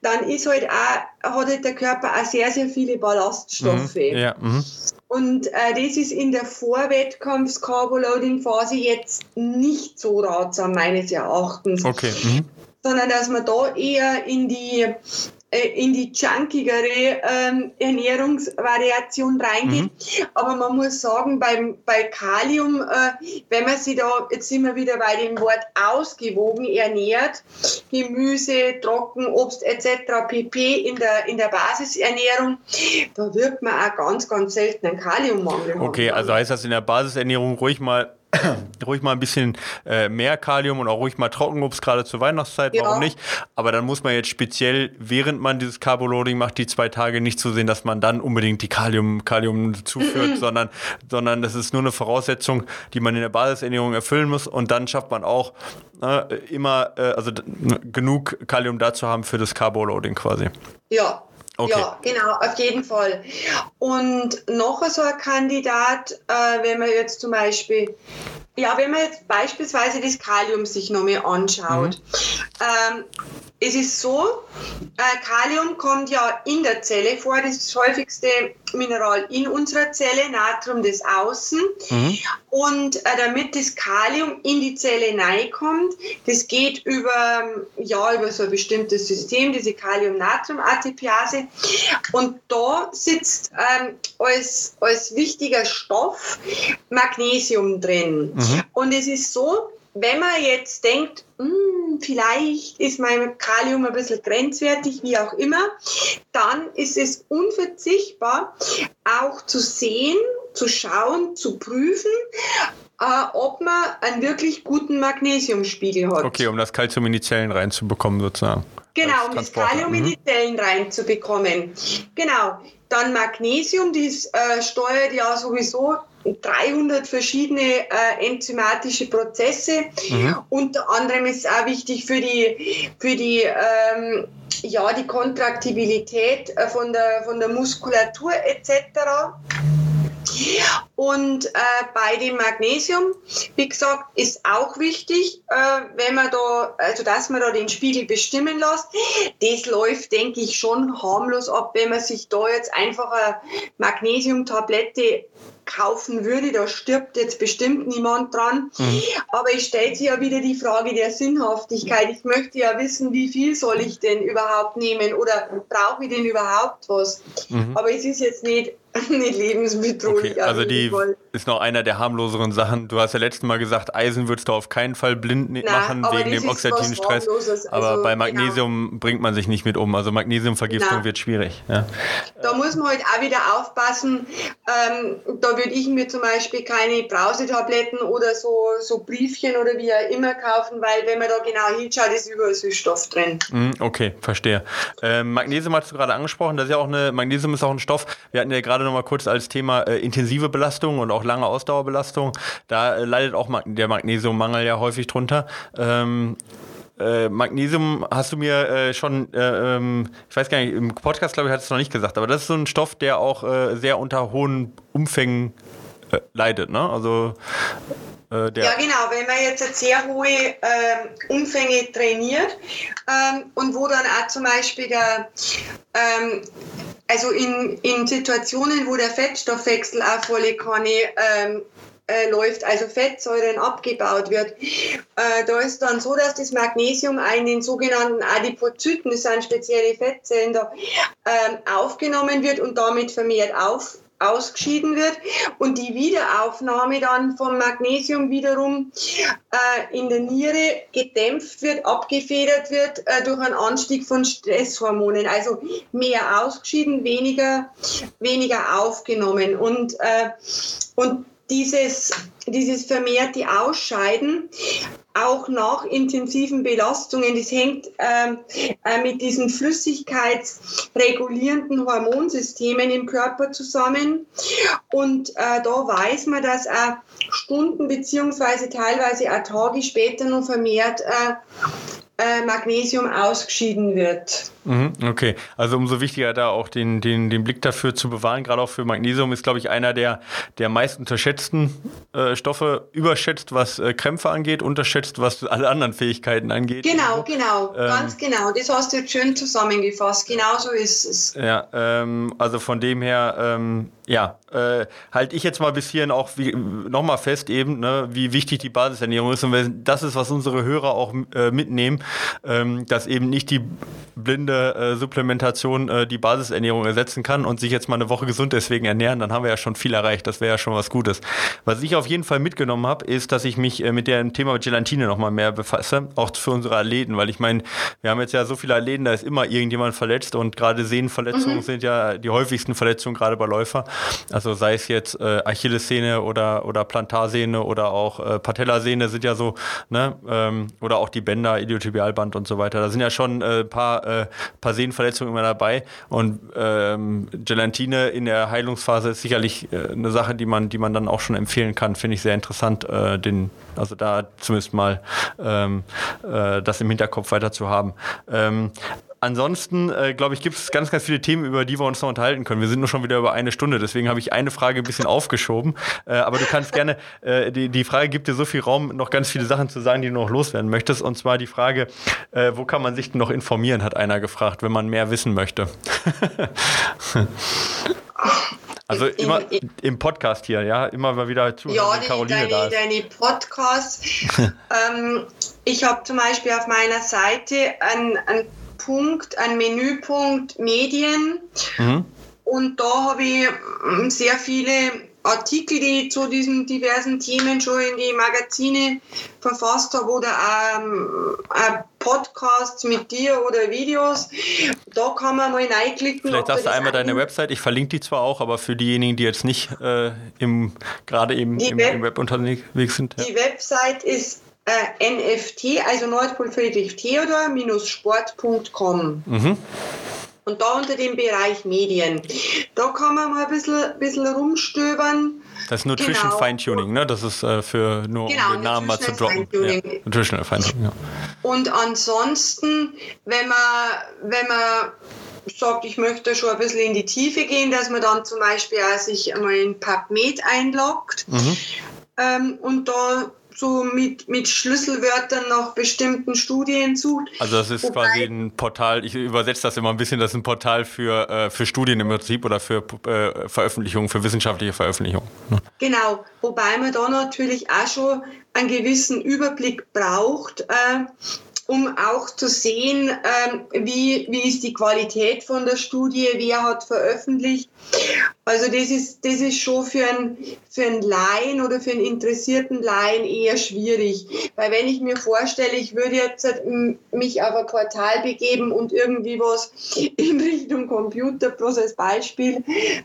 dann ist halt auch, hat halt der Körper auch sehr, sehr viele Ballaststoffe. Mhm. Ja. Mhm. Und äh, das ist in der Vorwettkampfs-Carboloading-Phase jetzt nicht so ratsam, meines Erachtens. Okay. Mhm. Sondern dass man da eher in die in die junkigere ähm, Ernährungsvariation reingeht. Mhm. Aber man muss sagen, beim, bei Kalium, äh, wenn man sich da, jetzt sind wir wieder bei dem Wort ausgewogen ernährt, Gemüse, Trocken, Obst etc. pp. in der, in der Basisernährung, da wird man auch ganz, ganz selten einen Kaliummangel Okay, haben. also heißt das in der Basisernährung ruhig mal ruhig mal ein bisschen äh, mehr Kalium und auch ruhig mal Trockenobst, gerade zur Weihnachtszeit, ja. warum nicht? Aber dann muss man jetzt speziell, während man dieses Carboloading macht, die zwei Tage nicht so sehen, dass man dann unbedingt die Kalium, Kalium zuführt, mhm. sondern, sondern das ist nur eine Voraussetzung, die man in der Basisernährung erfüllen muss und dann schafft man auch äh, immer, äh, also genug Kalium dazu haben für das Carboloading quasi. Ja, Okay. Ja, genau, auf jeden Fall. Und noch so ein Kandidat, äh, wenn man jetzt zum Beispiel, ja, wenn man jetzt beispielsweise das Kalium sich nochmal anschaut, mhm. ähm, es ist so, äh, Kalium kommt ja in der Zelle vor, das ist das häufigste Mineral in unserer Zelle, Natrium das Außen. Mhm. Und äh, damit das Kalium in die Zelle hineinkommt, das geht über, ja, über so ein bestimmtes System, diese Kalium-Natrium-ATPase. Und da sitzt ähm, als, als wichtiger Stoff Magnesium drin. Mhm. Und es ist so, wenn man jetzt denkt, hm, vielleicht ist mein Kalium ein bisschen grenzwertig, wie auch immer, dann ist es unverzichtbar, auch zu sehen, zu schauen, zu prüfen, äh, ob man einen wirklich guten Magnesiumspiegel hat. Okay, um das Kalzium in die Zellen reinzubekommen, sozusagen. Genau, um das Kalium in die mhm. Zellen reinzubekommen. Genau. Dann Magnesium, das äh, steuert ja sowieso 300 verschiedene äh, enzymatische Prozesse. Mhm. Unter anderem ist es auch wichtig für die, für die, ähm, ja, die Kontraktibilität äh, von, der, von der Muskulatur etc. Und äh, bei dem Magnesium, wie gesagt, ist auch wichtig, äh, wenn man da, also dass man da den Spiegel bestimmen lässt. Das läuft, denke ich, schon harmlos ab, wenn man sich da jetzt einfach eine Magnesiumtablette kaufen würde, da stirbt jetzt bestimmt niemand dran. Mhm. Aber ich stelle sich ja wieder die Frage der Sinnhaftigkeit. Ich möchte ja wissen, wie viel soll ich denn überhaupt nehmen oder brauche ich denn überhaupt was? Mhm. Aber es ist jetzt nicht nicht lebensbedrohlich. Okay, also die ist noch einer der harmloseren Sachen. Du hast ja letztes Mal gesagt, Eisen würdest du auf keinen Fall blind Na, machen wegen dem oxidativen Stress. Also, aber bei. Magnesium genau. bringt man sich nicht mit um. Also Magnesiumvergiftung Na. wird schwierig. Ja. Da muss man halt auch wieder aufpassen. Ähm, da würde ich mir zum Beispiel keine Brausetabletten oder so, so Briefchen oder wie auch immer kaufen, weil wenn man da genau hinschaut, ist überall Süßstoff drin. Mhm, okay, verstehe. Ähm, Magnesium hast du gerade angesprochen. Das ist ja auch eine, Magnesium ist auch ein Stoff. Wir hatten ja gerade noch mal kurz als Thema äh, intensive Belastung und auch lange Ausdauerbelastung. Da äh, leidet auch Mag der Magnesiummangel ja häufig drunter. Ähm, äh, Magnesium hast du mir äh, schon, äh, ähm, ich weiß gar nicht, im Podcast glaube ich, hat es noch nicht gesagt, aber das ist so ein Stoff, der auch äh, sehr unter hohen Umfängen äh, leidet, ne? Also äh, ja, genau, wenn man jetzt sehr hohe ähm, Umfänge trainiert ähm, und wo dann auch zum Beispiel der, ähm, also in, in Situationen, wo der Fettstoffwechsel auch volle Kanne ähm, äh, läuft, also Fettsäuren abgebaut wird. Äh, da ist dann so, dass das Magnesium in den sogenannten Adipozyten, das sind spezielle Fettzellen, da äh, aufgenommen wird und damit vermehrt auf, ausgeschieden wird und die Wiederaufnahme dann vom Magnesium wiederum äh, in der Niere gedämpft wird, abgefedert wird äh, durch einen Anstieg von Stresshormonen. Also mehr ausgeschieden, weniger, weniger aufgenommen. Und, äh, und dieses, dieses vermehrte Ausscheiden auch nach intensiven Belastungen, das hängt ähm, äh, mit diesen flüssigkeitsregulierenden Hormonsystemen im Körper zusammen. Und äh, da weiß man, dass äh, Stunden beziehungsweise teilweise auch Tage später noch vermehrt äh, Magnesium ausgeschieden wird. Mhm, okay, also umso wichtiger da auch den, den, den Blick dafür zu bewahren, gerade auch für Magnesium ist, glaube ich, einer der, der meist unterschätzten äh, Stoffe, überschätzt, was äh, Krämpfe angeht, unterschätzt, was alle anderen Fähigkeiten angeht. Genau, genau, ähm, ganz genau. Das hast du jetzt schön zusammengefasst. Genau so ist es. Ja, ähm, also von dem her, ähm, ja, äh, halte ich jetzt mal bis hierhin auch nochmal fest eben, ne, wie wichtig die Basisernährung ist. Und wenn, das ist, was unsere Hörer auch äh, mitnehmen, ähm, dass eben nicht die blinde äh, Supplementation äh, die Basisernährung ersetzen kann und sich jetzt mal eine Woche gesund deswegen ernähren, dann haben wir ja schon viel erreicht. Das wäre ja schon was Gutes. Was ich auf jeden Fall mitgenommen habe, ist, dass ich mich äh, mit dem Thema Gelatine nochmal mehr befasse, auch für unsere Athleten, weil ich meine, wir haben jetzt ja so viele Athleten, da ist immer irgendjemand verletzt und gerade Sehnenverletzungen mhm. sind ja die häufigsten Verletzungen, gerade bei Läufer. Also sei es jetzt äh, Achillessehne oder, oder Plantarsehne oder auch äh, Patellasehne sind ja so, ne, ähm, oder auch die Bänder, Iliotibialband und so weiter. Da sind ja schon ein äh, paar, äh, paar Sehnenverletzungen immer dabei und ähm, Gelatine in der Heilungsphase ist sicherlich äh, eine Sache, die man, die man dann auch schon empfehlen kann. Finde ich sehr interessant, äh, den, also da zumindest mal ähm, äh, das im Hinterkopf weiter zu haben. Ähm, Ansonsten, äh, glaube ich, gibt es ganz, ganz viele Themen, über die wir uns noch unterhalten können. Wir sind nur schon wieder über eine Stunde, deswegen habe ich eine Frage ein bisschen aufgeschoben. Äh, aber du kannst gerne, äh, die, die Frage gibt dir so viel Raum, noch ganz viele Sachen zu sagen, die du noch loswerden möchtest. Und zwar die Frage, äh, wo kann man sich denn noch informieren, hat einer gefragt, wenn man mehr wissen möchte. Also immer im Podcast hier, ja, immer mal wieder zu. Ja, die, Caroline deine, da ist. deine Podcasts. ähm, ich habe zum Beispiel auf meiner Seite ein, ein Punkt, ein Menüpunkt Medien. Mhm. Und da habe ich ähm, sehr viele Artikel, die ich zu diesen diversen Themen schon in die Magazine verfasst habe oder ähm, Podcasts mit dir oder Videos. Da kann man mal reinklicken. Vielleicht sagst du einmal deine Website. Ich verlinke die zwar auch, aber für diejenigen, die jetzt nicht äh, im, gerade eben im, Web, im Web unterwegs sind. Ja. Die Website ist äh, NFT, also Nordpol Friedrich Theodor, sport.com. Mhm. Und da unter dem Bereich Medien. Da kann man mal ein bisschen, bisschen rumstöbern. Das ist Nutrition genau. Feintuning, ne? Das ist äh, für nur genau, um den Namen mal zu droppen. Ja. Nutritional Feintuning, ja. Und ansonsten, wenn man, wenn man sagt, ich möchte schon ein bisschen in die Tiefe gehen, dass man dann zum Beispiel auch sich einmal in PubMed einloggt mhm. ähm, und da so mit, mit Schlüsselwörtern nach bestimmten Studien sucht. Also das ist Wobei, quasi ein Portal, ich übersetze das immer ein bisschen, das ist ein Portal für, äh, für Studien im Prinzip oder für äh, Veröffentlichungen, für wissenschaftliche Veröffentlichungen. Ne? Genau, wobei man da natürlich auch schon einen gewissen Überblick braucht, äh, um auch zu sehen, ähm, wie, wie ist die Qualität von der Studie, wer hat veröffentlicht. Also das ist, das ist schon für einen, für einen Laien oder für einen interessierten Laien eher schwierig. Weil wenn ich mir vorstelle, ich würde jetzt halt mich auf ein Portal begeben und irgendwie was in Richtung Computer, bloß als Beispiel,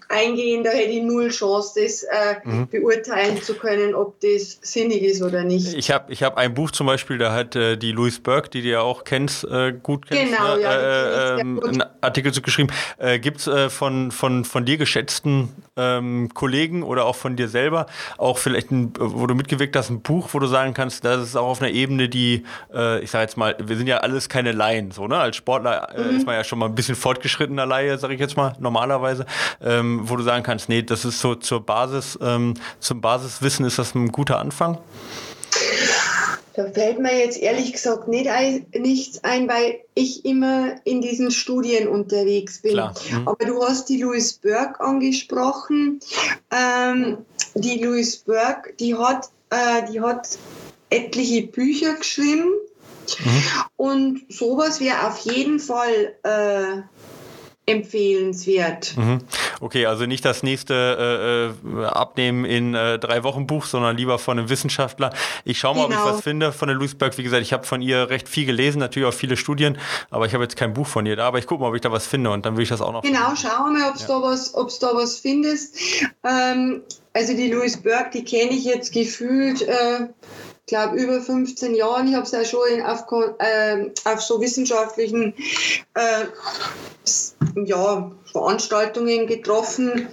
eingehen, da hätte ich null Chance, das äh, mhm. beurteilen zu können, ob das sinnig ist oder nicht. Ich habe ich hab ein Buch zum Beispiel, da hat äh, die Louise Burke, die du ja auch kennst, äh, gut kennst, genau, ne? ja, äh, ähm, einen Artikel zu geschrieben. Äh, Gibt es äh, von, von, von dir geschätzten besten ähm, Kollegen oder auch von dir selber auch vielleicht, ein, wo du mitgewirkt hast, ein Buch, wo du sagen kannst, das ist auch auf einer Ebene, die, äh, ich sage jetzt mal, wir sind ja alles keine Laien, so, ne? Als Sportler äh, mhm. ist man ja schon mal ein bisschen fortgeschrittener Laie, sage ich jetzt mal, normalerweise, ähm, wo du sagen kannst, nee, das ist so zur Basis, ähm, zum Basiswissen ist das ein guter Anfang? Da fällt mir jetzt ehrlich gesagt nicht ein, nichts ein, weil ich immer in diesen Studien unterwegs bin. Mhm. Aber du hast die Louise Burke angesprochen. Ähm, die Louise Burke, die hat, äh, die hat etliche Bücher geschrieben. Mhm. Und sowas wäre auf jeden Fall äh, empfehlenswert. Mhm. Okay, also nicht das nächste äh, äh, Abnehmen in äh, drei Wochen Buch, sondern lieber von einem Wissenschaftler. Ich schaue mal, genau. ob ich genau. was finde von der Louisberg. Wie gesagt, ich habe von ihr recht viel gelesen, natürlich auch viele Studien, aber ich habe jetzt kein Buch von ihr da. Aber ich gucke mal, ob ich da was finde und dann will ich das auch noch. Genau, schau mal, ob du ja. was, ob's da was findest. Ähm, also die Louise Burke, die kenne ich jetzt gefühlt. Äh, glaube über 15 Jahren. Ich habe es ja schon in, auf, äh, auf so wissenschaftlichen äh, ja, Veranstaltungen getroffen.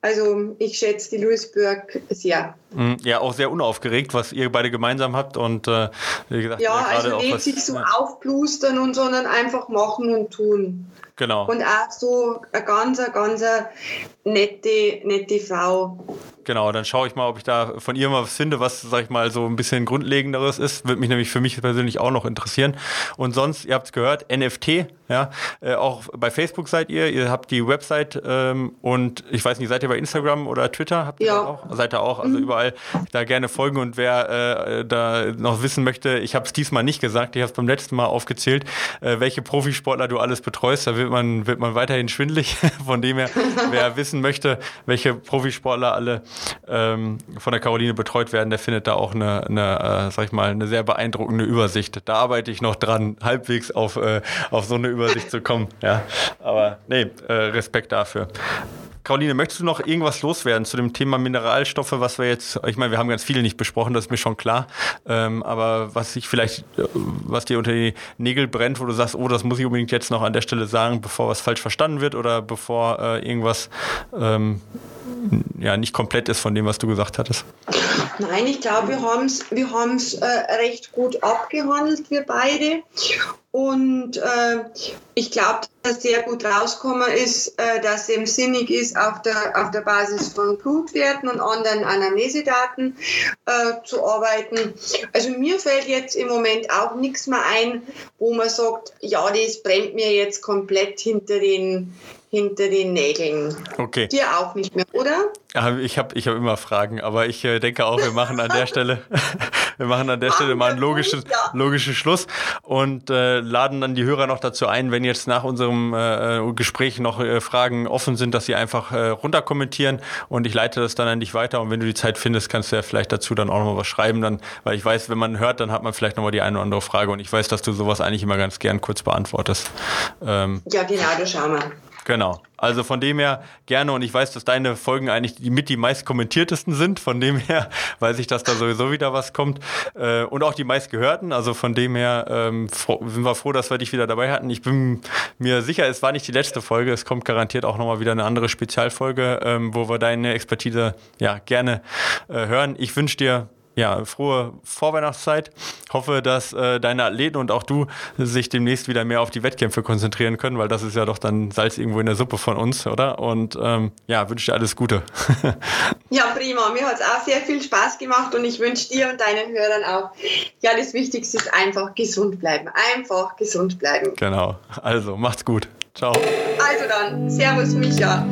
Also ich schätze die Louisburg sehr. Mhm, ja, auch sehr unaufgeregt, was ihr beide gemeinsam habt und äh, wie gesagt, ja, ja also nicht sich so ja. aufplustern und sondern einfach machen und tun. Genau. Und auch so eine ganz, ganz nette, nette Frau. Genau, dann schaue ich mal, ob ich da von ihr mal was finde, was, sag ich mal, so ein bisschen grundlegenderes ist. Würde mich nämlich für mich persönlich auch noch interessieren. Und sonst, ihr habt es gehört, NFT, ja, äh, auch bei Facebook seid ihr, ihr habt die Website ähm, und ich weiß nicht, seid ihr bei Instagram oder Twitter? Habt ihr ja. auch? Seid ihr auch? Also mhm. überall da gerne folgen und wer äh, da noch wissen möchte, ich habe es diesmal nicht gesagt, ich habe es beim letzten Mal aufgezählt, äh, welche Profisportler du alles betreust, da wird man, wird man weiterhin schwindlig. Von dem her, wer wissen möchte, welche Profisportler alle ähm, von der Caroline betreut werden, der findet da auch eine, eine äh, sag ich mal, eine sehr beeindruckende Übersicht. Da arbeite ich noch dran, halbwegs auf, äh, auf so eine Übersicht zu kommen. Ja, aber nee, äh, Respekt dafür. Caroline, möchtest du noch irgendwas loswerden zu dem Thema Mineralstoffe, was wir jetzt, ich meine, wir haben ganz viele nicht besprochen, das ist mir schon klar, ähm, aber was ich vielleicht, äh, was dir unter die Nägel brennt, wo du sagst, oh, das muss ich unbedingt jetzt noch an der Stelle sagen, bevor was falsch verstanden wird oder bevor äh, irgendwas ähm, ja, nicht komplett ist von dem, was du gesagt hattest? Nein, ich glaube, wir haben es wir haben's, äh, recht gut abgehandelt, wir beide. Und äh, ich glaube, dass sehr gut rausgekommen ist, äh, dass es sinnig ist, auf der, auf der Basis von Blutwerten und anderen Anamnesedaten äh, zu arbeiten. Also mir fällt jetzt im Moment auch nichts mehr ein, wo man sagt, ja, das brennt mir jetzt komplett hinter den, hinter den Nägeln. Okay. Dir auch nicht mehr, oder? Ich habe ich hab immer Fragen, aber ich äh, denke auch, wir machen an der Stelle, wir machen an der Stelle mal einen logischen, logischen Schluss und äh, laden dann die Hörer noch dazu ein, wenn jetzt nach unserem äh, Gespräch noch äh, Fragen offen sind, dass sie einfach äh, runterkommentieren und ich leite das dann an dich weiter und wenn du die Zeit findest, kannst du ja vielleicht dazu dann auch noch mal was schreiben, dann, weil ich weiß, wenn man hört, dann hat man vielleicht noch mal die eine oder andere Frage und ich weiß, dass du sowas eigentlich immer ganz gern kurz beantwortest. Ähm, ja, genau, das schauen wir. Genau. Also von dem her gerne und ich weiß, dass deine Folgen eigentlich die mit die meist kommentiertesten sind. Von dem her weiß ich, dass da sowieso wieder was kommt äh, und auch die meist gehörten. Also von dem her ähm, sind wir froh, dass wir dich wieder dabei hatten. Ich bin mir sicher, es war nicht die letzte Folge. Es kommt garantiert auch nochmal wieder eine andere Spezialfolge, ähm, wo wir deine Expertise ja gerne äh, hören. Ich wünsche dir ja, frohe Vorweihnachtszeit. Hoffe, dass äh, deine Athleten und auch du sich demnächst wieder mehr auf die Wettkämpfe konzentrieren können, weil das ist ja doch dann Salz irgendwo in der Suppe von uns, oder? Und ähm, ja, wünsche dir alles Gute. ja, prima. Mir hat es auch sehr viel Spaß gemacht und ich wünsche dir und deinen Hörern auch, ja, das Wichtigste ist einfach gesund bleiben. Einfach gesund bleiben. Genau. Also, macht's gut. Ciao. Also dann, Servus Micha.